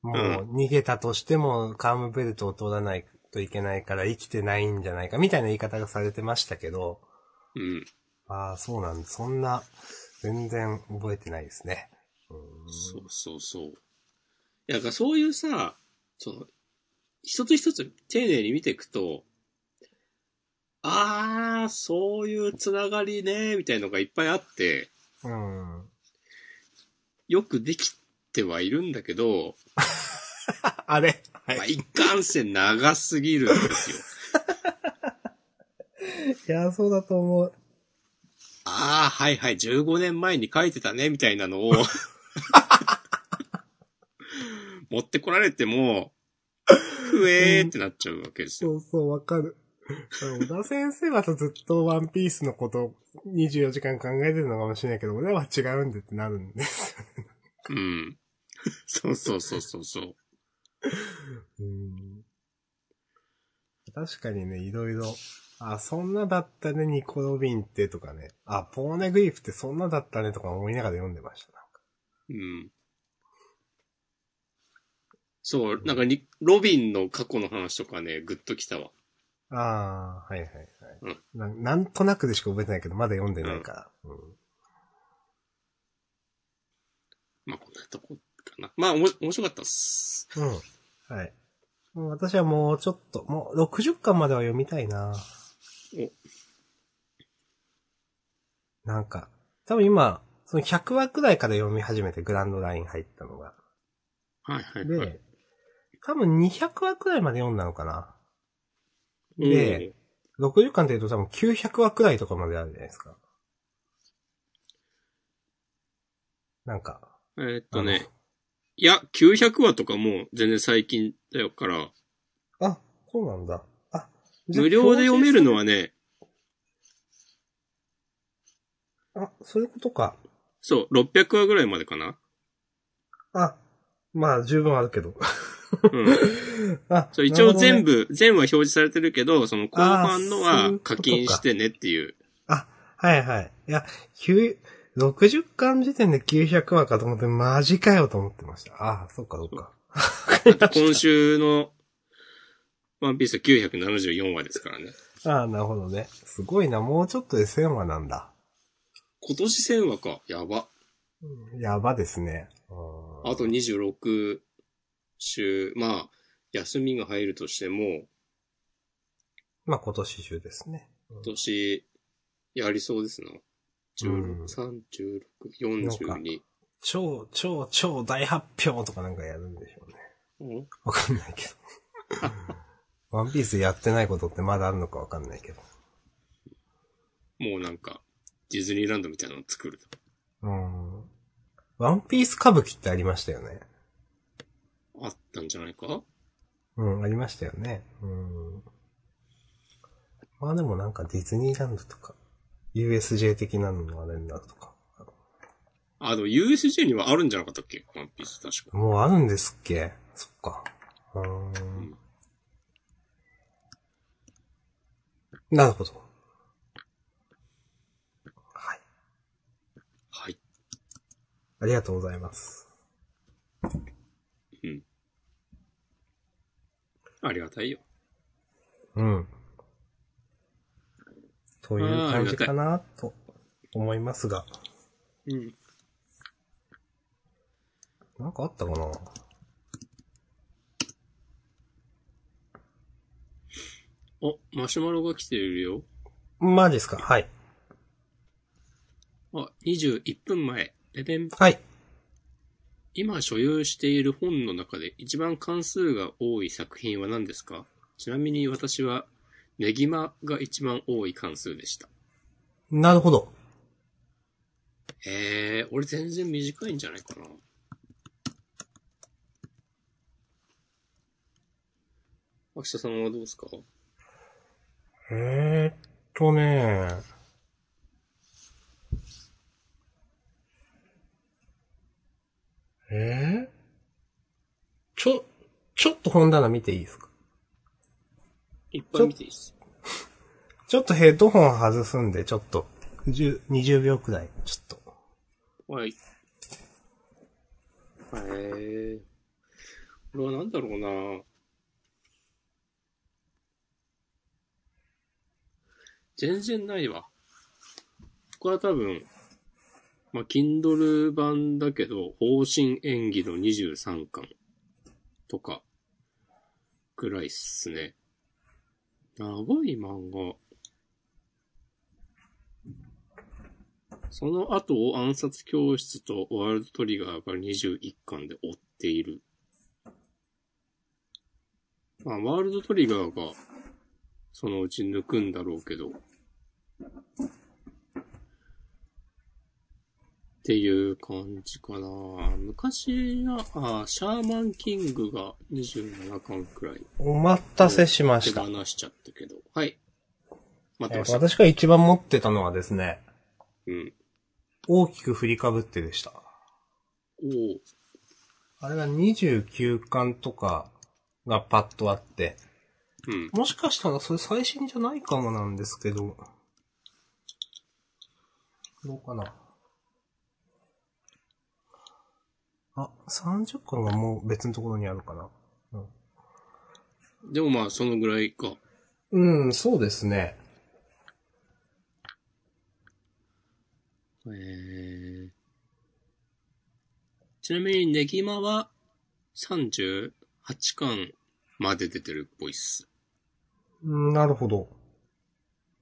もう逃げたとしてもカームベルトを通らないといけないから生きてないんじゃないかみたいな言い方がされてましたけど、うん。ああ、そうなんだ。そんな、全然覚えてないですね。うんそうそうそう。いや、だからそういうさ、その、一つ一つ丁寧に見ていくと、あー、そういうつながりね、みたいのがいっぱいあって、うん。よくできてはいるんだけど、あれはまあ、一貫性長すぎるんですよ。いや、そうだと思う。あー、はいはい、15年前に書いてたね、みたいなのを、持ってこられても、ふえーってなっちゃうわけですよ。そうそう、わかる。小田先生はずっとワンピースのことを24時間考えてるのかもしれないけど、俺は違うんでってなるんです。うん。そうそうそうそうそう。うん確かにね、いろいろ、あ、そんなだったね、ニコロビンってとかね。あ、ポーネグリフってそんなだったねとか思いながら読んでました。なんかうん。そう、なんかに、ロビンの過去の話とかね、ぐっときたわ。ああ、はいはいはい、な。なんとなくでしか覚えてないけど、まだ読んでないから。うんまあ、こんなとこかな。まあ、おも、面白かったっす。うん。はい。もう私はもうちょっと、もう60巻までは読みたいなおなんか、多分今、その100話くらいから読み始めてグランドライン入ったのが。はいはいはい。で、多分200話くらいまで読んだのかな。で60巻って言うと多分900話くらいとかまであるじゃないですか。なんか、うん、えーっとね、いや、900話とかもう全然最近だよから、あ、そうなんだ。あ、無料で読めるのはね、あ、そういうことか。そう、600話ぐらいまでかな。あ、まあ、十分あるけど。うん。あ、そう、一応全部。部、全部は表示されてるけど、その後半のは課金してねっていう。はいはい。いや、9 60巻時点で900話かと思って、マジかよと思ってました。ああ、そっかそっか。今週のワンピースは974話ですからね。ああ、なるほどね。すごいな、もうちょっとで1000話なんだ。今年1000話か。やば。うんやばですね。うんあと26週、まあ、休みが入るとしても、まあ今年中ですね。今年、やりそうですな。うん16、3、16、42。超、超、超大発表とかなんかやるんでしょうね。うんわかんないけど。ワンピースやってないことってまだあるのかわかんないけど。もうなんか、ディズニーランドみたいなの作ると。うん。ワンピース歌舞伎ってありましたよね。あったんじゃないか？うん、ありましたよね。うん。まあでもなんかディズニーランドとか、USJ 的なのもあれになるとか。あ、でも USJ にはあるんじゃなかったっけ？ワンピース確か。もうあるんですっけ？そっか。うーん。なるほど。はい。はい。ありがとうございます。ありがたいよ。うん。という感じかなと思いますが。うん。なんかあったかな？お、マシュマロが来てるよ。マジっすか？はい。あ、21分前。ででん。はい。今所有している本の中で一番関数が多い作品は何ですか？ちなみに私は、ネギマが一番多い関数でした。なるほど。えー、俺全然短いんじゃないかな。秋田さんはどうですか？えー、っとねえー、ちょ、ちょっと本棚見ていいですか？いっぱい見ていいっす。ちょっとヘッドホン外すんで、ちょっと、10 20秒くらい、ちょっと。はい。えー、これは何だろうな全然ないわ。これは多分、まあ、Kindle 版だけど、方針演技の23巻とか、ぐらいっすね。長い漫画。その後を暗殺教室とワールドトリガーが21巻で追っている。まあ、ワールドトリガーがそのうち抜くんだろうけど。っていう感じかな昔は、あシャーマンキングが27巻くらいお待たせしま手した。放しちゃったけど。はい。待ってえーました。私が一番持ってたのはですね、うん。大きく振りかぶってでした。おおあれが29巻とかがパッとあって、うん。もしかしたらそれ最新じゃないかもなんですけど、どうかな。あ、30巻がもう別のところにあるかな。でもまあ、そのぐらいか。うん、そうですね。えー、ちなみに、ネギマは38巻まで出てるっぽいっす。うんなるほど。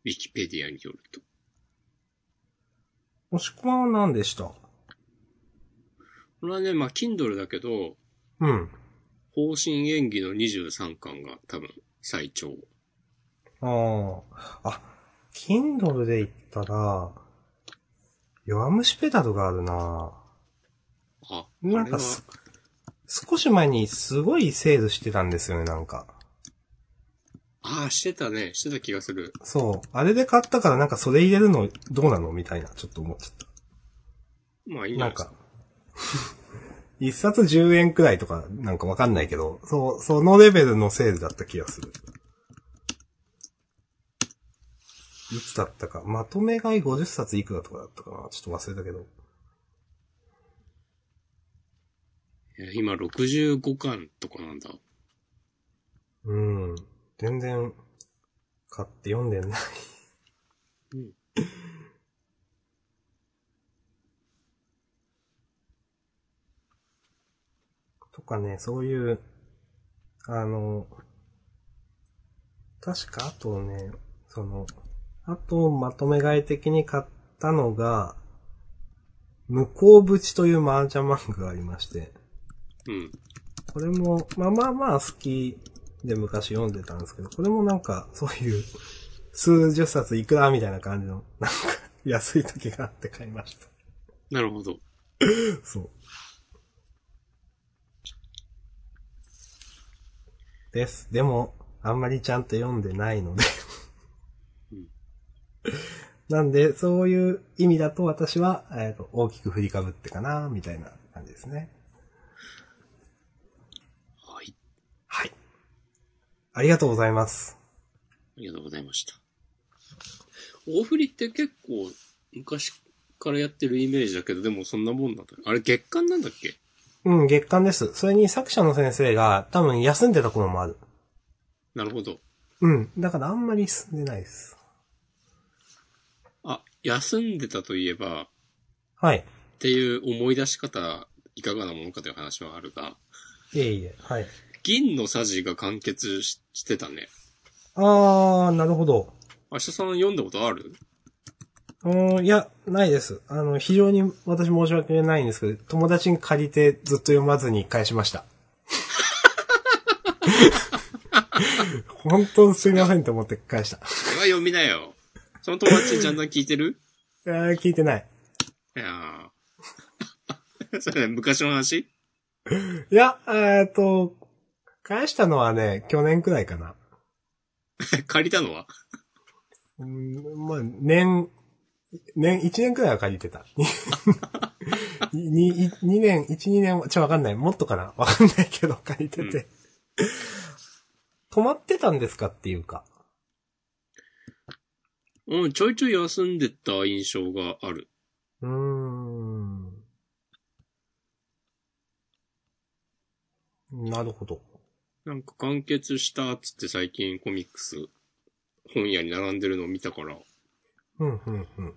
ウィキペディアによると。もしくは何でした？これはね、まあ、Kindle だけど、うん。方針演技の23巻が多分最長。ああ。あ、Kindle で言ったら、弱虫ペダルがあるなあ、あれは、なんかす、少し前にすごいセールしてたんですよね、なんか。ああ、してたね。してた気がする。そう。あれで買ったからなんかそれ入れるのどうなのみたいな、ちょっと思っちゃった。まあいいんじゃなかなんいですか。、一冊10円くらいとかなんかわかんないけど、そう、そのレベルのセールだった気がする。いつだったか。まとめ買い50冊いくらとかだったかなちょっと忘れたけど。今65巻とかなんだ。うん。全然、買って読んでない。うん。とかね、そういう、あの、確かあとね、その、あとまとめ買い的に買ったのが、向こう淵という麻雀漫画がありまして、うん。これも、まあまあまあ好きで昔読んでたんですけど、これもなんか、そういう、数十冊いくらみたいな感じの、なんか、安い時があって買いました。なるほど。そう。です。でも、あんまりちゃんと読んでないのでうん。なんで、そういう意味だと私は、えっ、と、大きく振りかぶってかな、みたいな感じですね。はい。はい。ありがとうございます。ありがとうございました。大振りって結構昔からやってるイメージだけど、でもそんなもんなんだ。あれ月間なんだっけ？うん、月間です。それに作者の先生が多分休んでた頃もある。なるほど。うん。だからあんまり進んでないです。あ、休んでたといえば、っはい。ていう思い出し方、いかがなものかという話はあるが、いえいえ。はい。銀のさじが完結ししてたね。あー、なるほど。明日さん読んだことある？うーん、いや、ないです。あの、非常に私申し訳ないんですけど、友達に借りてずっと読まずに返しました。本当すいませんと思って返した。それは読みなよ。その友達ちゃんと聞いてる？いやー聞いてない。いやー それ昔の話？いや、えっと、返したのはね、去年くらいかな。借りたのは？うん、まあ、年、年、一年くらいは借りてた。二年、一、二年、ちょ、わかんない。もっとかなわかんないけど、借りてて。止まってたんですかっていうか。うん、ちょいちょい休んでた印象がある。うーん。なるほど。なんか完結したっつって最近コミックス本屋に並んでるのを見たから、うん、うん、うん。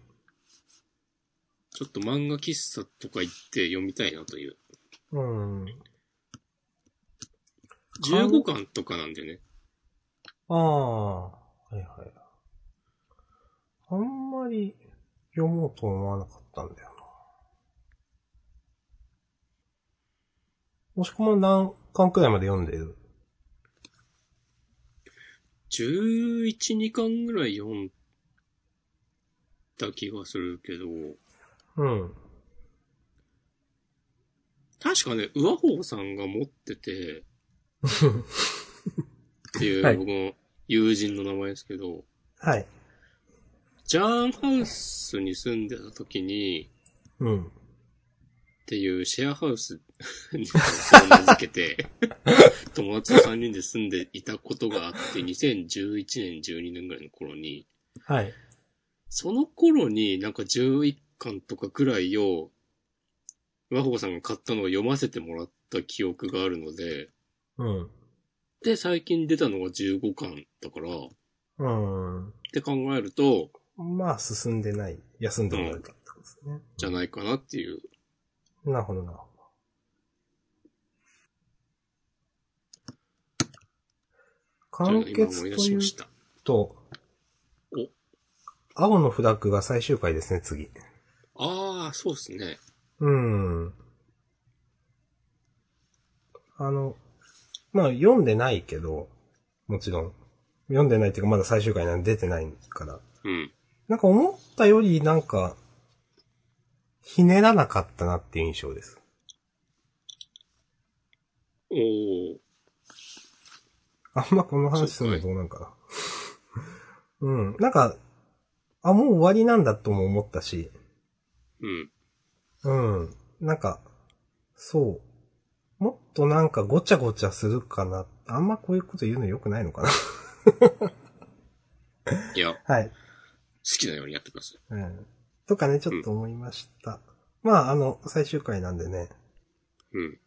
ちょっと漫画喫茶とか行って読みたいなという。うん。15巻とかなんでね。ああ、はいはい。あんまり読もうと思わなかったんだよな。もしくも何巻くらいまで読んでる？11、2巻ぐらい読んだ気がするけど、うん。確かね、上方さんが持ってて、っていうはい僕の友人の名前ですけど、はい。ジャーンハウスに住んでた時に、うん。っていうシェアハウスに名付けて、友達と3人で住んでいたことがあって、2011年、12年ぐらいの頃に、はい。その頃になんか11巻とかぐらいを、和穂さんが買ったのを読ませてもらった記憶があるので、うん。で、最近出たのが15巻だから、っうん。て考えると、まあ、進んでない。休んでもらえたってことですね。じゃないかなっていう。なるほど、なるほど。完結というしました。と、お青のフラッグが最終回ですね、次。ああ、そうですね。うん。あの、まあ、読んでないけど、もちろん。読んでないっていうか、まだ最終回なんで出てないから。うん。なんか思ったより、なんか、ひねらなかったなっていう印象です。おー。あんまこの話するのどうなんかな。うん。なんか、あ、もう終わりなんだとも思ったし、うん。うん。なんか、そう。もっとなんかごちゃごちゃするかな。あんまこういうこと言うの良くないのかな。いや、好はい。きなようにやってください。うん。とかね、ちょっと思いました。まあ、あの、最終回なんでね。うん。い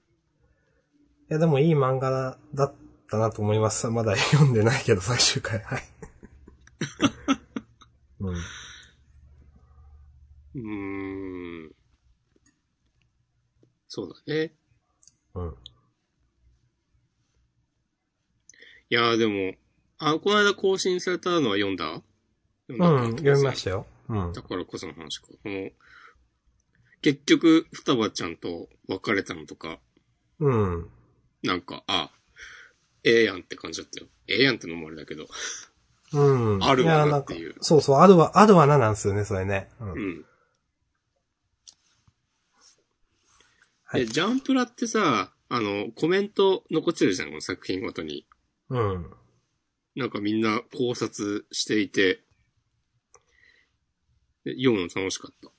や、でもいい漫画だったなと思います。まだ読んでないけど、最終回。はい。うん。うーん。そうだね。うん。いやーでも、あ、この間更新されたのは読んだ？読うん、読みましたよ。うん。だからこその話か。この、結局、双葉ちゃんと別れたのとか、うん。なんか、あ、ええやんって感じだったよ。ええやんってのもあれだけど。うん。あるわやなっていうそうそう、あるわ、あるわななんですよね、それね。うん。うん。はいで、ジャンプラってさ、あの、コメント残ってるじゃん、この作品ごとに。うん。なんかみんな考察していて、で読むの楽しかった。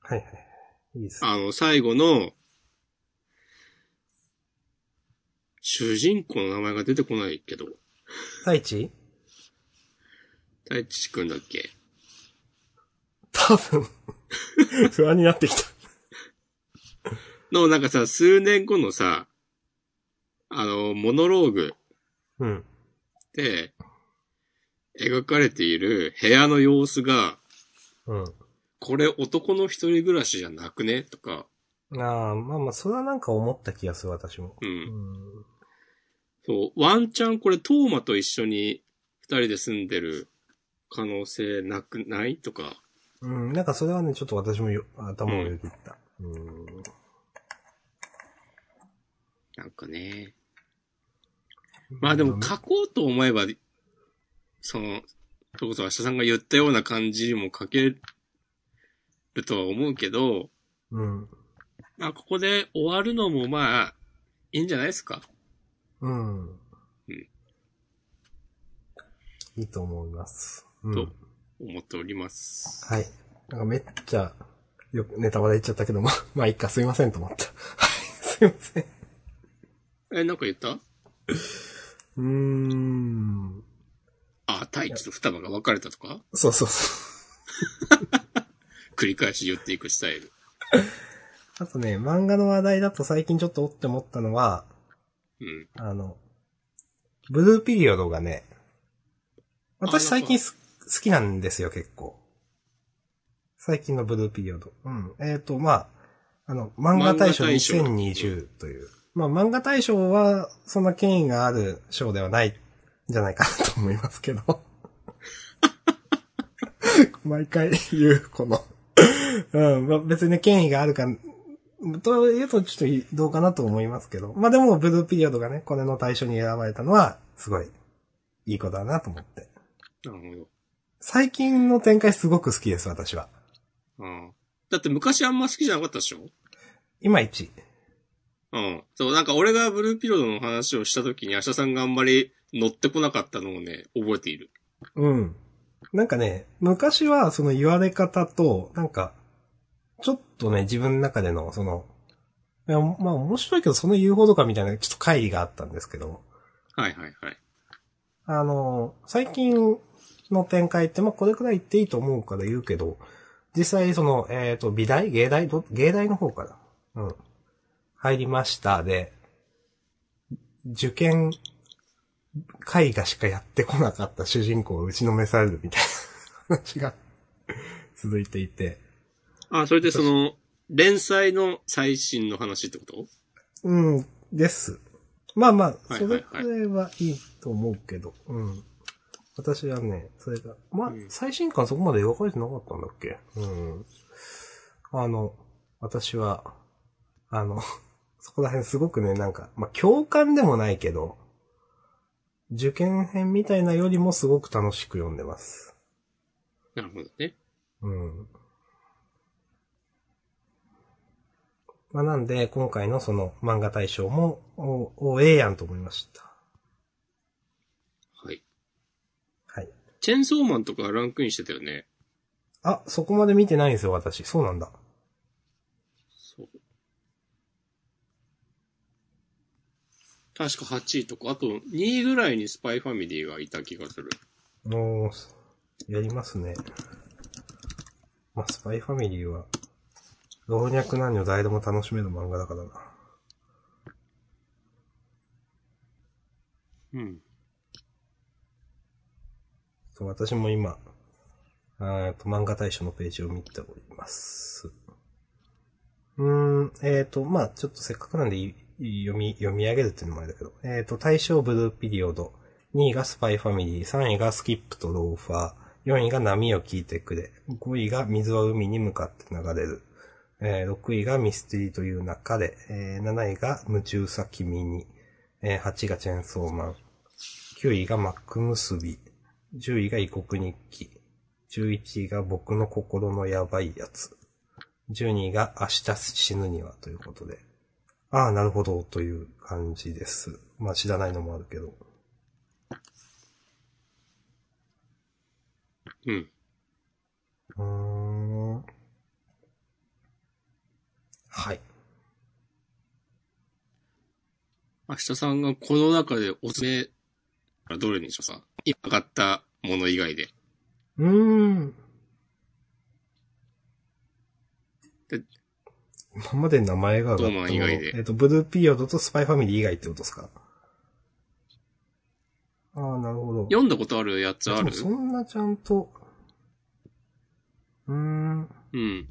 はいはい。いいです。あの、最後の、主人公の名前が出てこないけど、太一太一くんだっけ？多分、不安になってきた。の、なんかさ、数年後のさ、あの、モノローグうん。で、描かれている部屋の様子が、うん。これ男の一人暮らしじゃなくね？とか、ああ、まあまあ、それはなんか思った気がする、私も。う。うんん。そう、ワンチャンこれトーマと一緒に二人で住んでる可能性なくない？とか、うん、なんかそれはね、ちょっと私もよ頭をよぎった。うん。なんかね。まあでも書こうと思えば、その、それこそ明日さんが言ったような感じも書けるとは思うけど、うん。まあここで終わるのもまあ、いいんじゃないですか？うん。うんいいと思います。うん。と思っております。はい。なんかめっちゃ、よくネタバレ言っちゃったけど、ま あ、まあいいか、すいませんと思った。はい、すいません。え、なんか言った？うーん。あ、太一と双葉が別れたとか？そうそうそ 繰り返し言っていくスタイル。う。あとね、漫画の話題だと最近ちょっとおって思ったのは、うん。あの、ブルーピリオドがね、私あ最近す好きなんですよ、結構。最近のブルーピリオド。うん。えっ、と、まあ、あの、漫画大賞漫画大賞2020という。まあ、漫画大賞は、そんな権威がある賞ではないんじゃないかなと思いますけど。毎回言う、この。うん、まあ、別にね、権威があるか、というとちょっとどうかなと思いますけど。まあでも、ブルーピリオドがね、これの対象に選ばれたのは、すごい、いいことだなと思って。なるほど。最近の展開すごく好きです、私は。うん。だって昔あんま好きじゃなかったでしょ？いまいち。うん。そう、なんか俺がブルーピロードの話をした時に明日さんがあんまり乗ってこなかったのをね、覚えている。うん。なんかね、昔はその言われ方と、なんか、ちょっとね、自分の中での、その、いや、まあ面白いけど、その言うほどかみたいな、ちょっと会議があったんですけど、はいはいはい。あの、最近の展開って、まあこれくらい言っていいと思うから言うけど、実際その、えっ、と、美大？芸大？ど芸大の方から、うん。入りましたで、受験絵画しかやってこなかった主人公を打ちのめされるみたいな話が続いていて、あ、それでその、連載の最新の話ってこと？うん、です。まあまあ、はいそれくらいはいいと思うけど、うん。私はね、それが、まあうん、最新刊そこまで描かれてなかったんだっけ？うん。あの、私は、あの、そこら辺すごくね、なんか、まあ共感でもないけど、受験編みたいなよりもすごく楽しく読んでます。なるほどね。うん。まあなんで、今回のその漫画大賞も、お、お、ええやんと思いました。チェンソーマンとかランクインしてたよね。あ、そこまで見てないんですよ、私。そうなんだ。そう。確か8位とか、あと2位ぐらいにスパイファミリーがいた気がする。もう、やりますね。まあ、スパイファミリーは、老若男女誰でも楽しめる漫画だからな。うん。私も今、えっと、漫画大賞のページを見ております。うん、えっ、と、まあちょっとせっかくなんで読み、読み上げるっていうのもあれだけど、えっ、と、大賞ブルーピリオド、2位がスパイファミリー、3位がスキップとローファー、4位が波を聞いてくれ、5位が水は海に向かって流れる、えー6位がミステリーという中で、えー7位が夢中さ君に、えー8位がチェンソーマン、9位がマック結び、10位が異国日記、11位が僕の心のやばいやつ、12位が明日死ぬにはということで、ああ、なるほど、という感じです。まあ知らないのもあるけど。うん。うーん。はい。明日さんがこの中でおすすめ、あどれにしようさ。今上がったもの以外で。うーん。で今まで名前が上がったドーマン以外でえっ、と、ブルーピリオドとスパイファミリー以外ってことですか？ああ、なるほど。読んだことあるやつある？そんなちゃんと、うーん。うん。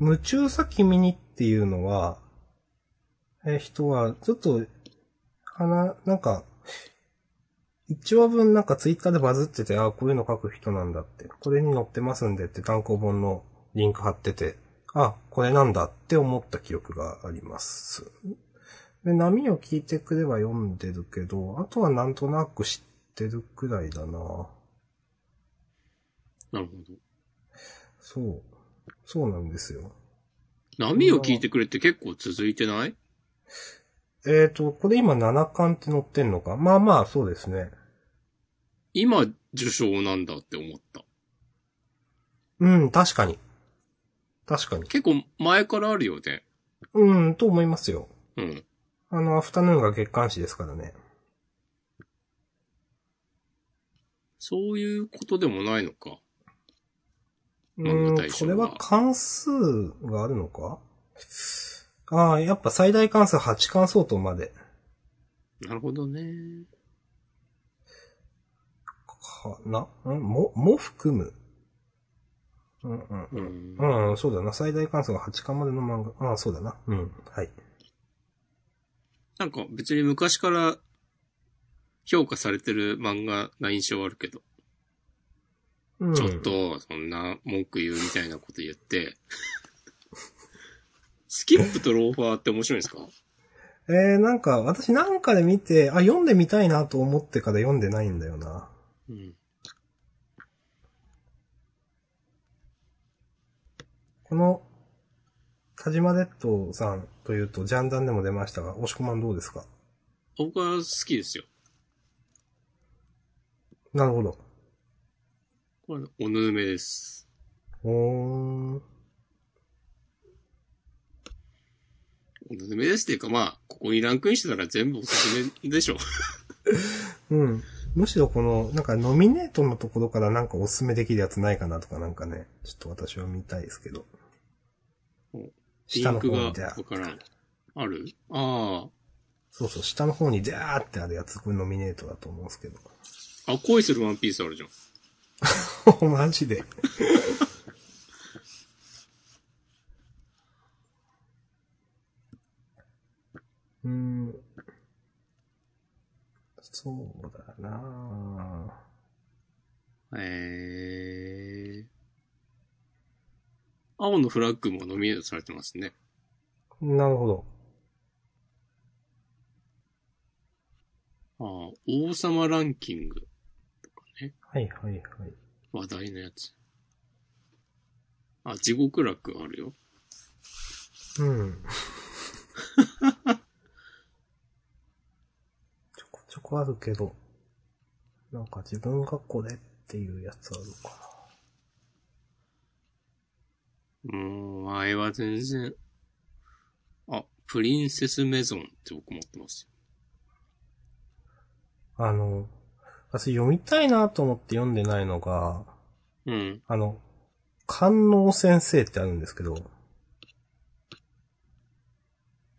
夢中さ君にっていうのは、えー人は、ちょっと、花、なんか、一話分なんかツイッターでバズってて、ああ、こういうの書く人なんだって、これに載ってますんでって単行本のリンク貼ってて、あ、これなんだって思った記憶があります。で、波を聞いてくれば読んでるけど、あとはなんとなく知ってるくらいだななるほど。そう。そうなんですよ。波を聞いてくれって結構続いてない？えっ、と、これ今7巻って載ってんのか？まあまあ、そうですね。今受賞なんだって思った。うん、確かに。確かに。結構前からあるよね。うん、と思いますよ。うん。あの、アフタヌーンが月刊誌ですからね。そういうことでもないのか。うん、漫画大賞はこれは関数があるのか？ああ、やっぱ最大関数8巻相当まで。なるほどね。かな？ん？も、も含む。うんうん。うん。うん、そうだな。最大関数が8巻までの漫画。ああ、そうだな。うん。はい。なんか別に昔から評価されてる漫画な印象はあるけど、うん、ちょっとそんな文句言うみたいなこと言って、スキップとローファーって面白いんですか？えー、なんか、私なんかで見て、あ、読んでみたいなと思ってから読んでないんだよな。うん。この、田島列島さんというと、ジャンダンでも出ましたが、押し込まんどうですか？僕は好きですよ。なるほど。これ、おぬめです。おーん。おぬめですっていうかまあ、ここにランクインしてたら全部おすすめでしょ。うん。むしろこの、なんかノミネートのところからなんかおすすめできるやつないかなとかなんかね、ちょっと私は見たいですけど。リ下の方にでわからん。ある？あそうそう、下の方にでーってあるやつ、これノミネートだと思うんですけど。あ。あ、恋するワンピースあるじゃん。マジで。うーん。そうだなえー。青のフラッグもノミネートされてますね。ぁなるほど。ああ、王様ランキングとかね。はいはいはい。話題のやつ。あ、地獄楽あるよ。うん。ちょこちょこあるけど、なんか自分がこれっていうやつあるかもう、前は全然。あ、プリンセスメゾンって僕持ってますあの、私読みたいなと思って読んでないのが、うん。あの、観音先生ってあるんですけど、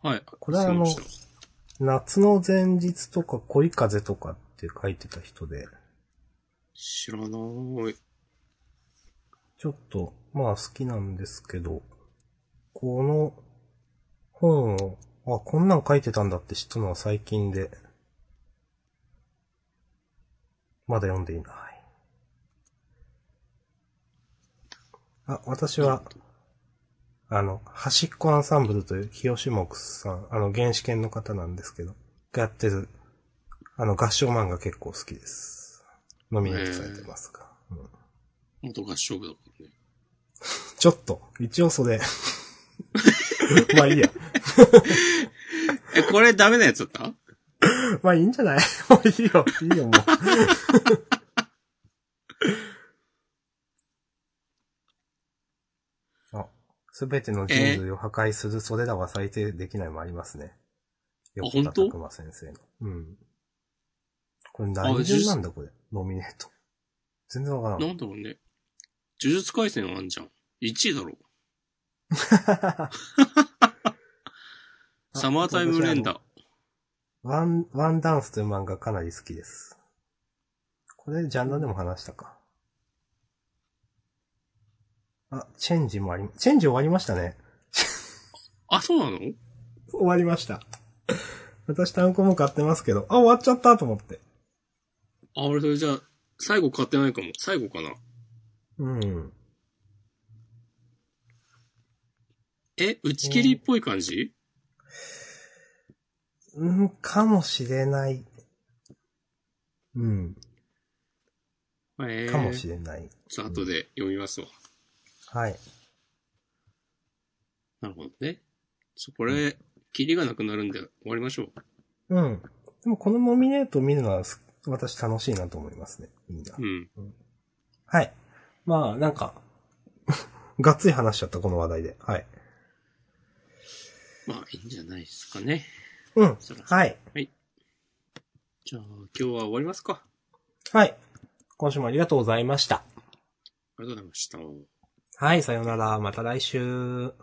はい。これはあの夏の前日とか恋風とかって書いてた人で、知らない。ちょっと、まあ好きなんですけど、この本を、あ、こんなん書いてたんだって知ったのは最近で、まだ読んでいない。あ、私は、あの、端っこアンサンブルという清志木さん、あの、原始研の方なんですけど、がやってる、あの、合唱漫画結構好きです。ノミネートされてますが。うん元合唱部だからね。ちょっと、一応それ。まあいいや。え、これダメなやつだった？まあいいんじゃない？もういいよ、いいよ、もう。あ、すべての人類を破壊するそれらは最低できないもありますね。横田本当？拓馬先生の。うん。これ何順なんだ、これ？ノミネート。全然わからん。なんだろうね。呪術回戦あんじゃん。1位だろ。サマータイムレンダー。ワン、ワンダンスという漫画かなり好きです。これ、ジャンルでも話したか。あ、チェンジもあり、チェンジ終わりましたね。あ、そうなの？終わりました。私単行も買ってますけど、あ、終わっちゃったと思って。あ、俺それじゃあ、最後買ってないかも。最後かな？うん。え、打ち切りっぽい感じ？うん、かもしれない。うん、えー、かもしれない。ちょっと後で読みますわ。はい。なるほどね。ちょ、これ、キリがなくなるんで終わりましょう。うん。でもこのノミネートを見るのはす私楽しいなと思いますね。いいな。うん。はい。まあ、なんか、がっつり話しちゃった、この話題で。はい。まあ、いいんじゃないですかね。うんそら。はい。じゃあ、今日は終わりますか。はい。今週もありがとうございました。ありがとうございました。はい、さようなら。また来週。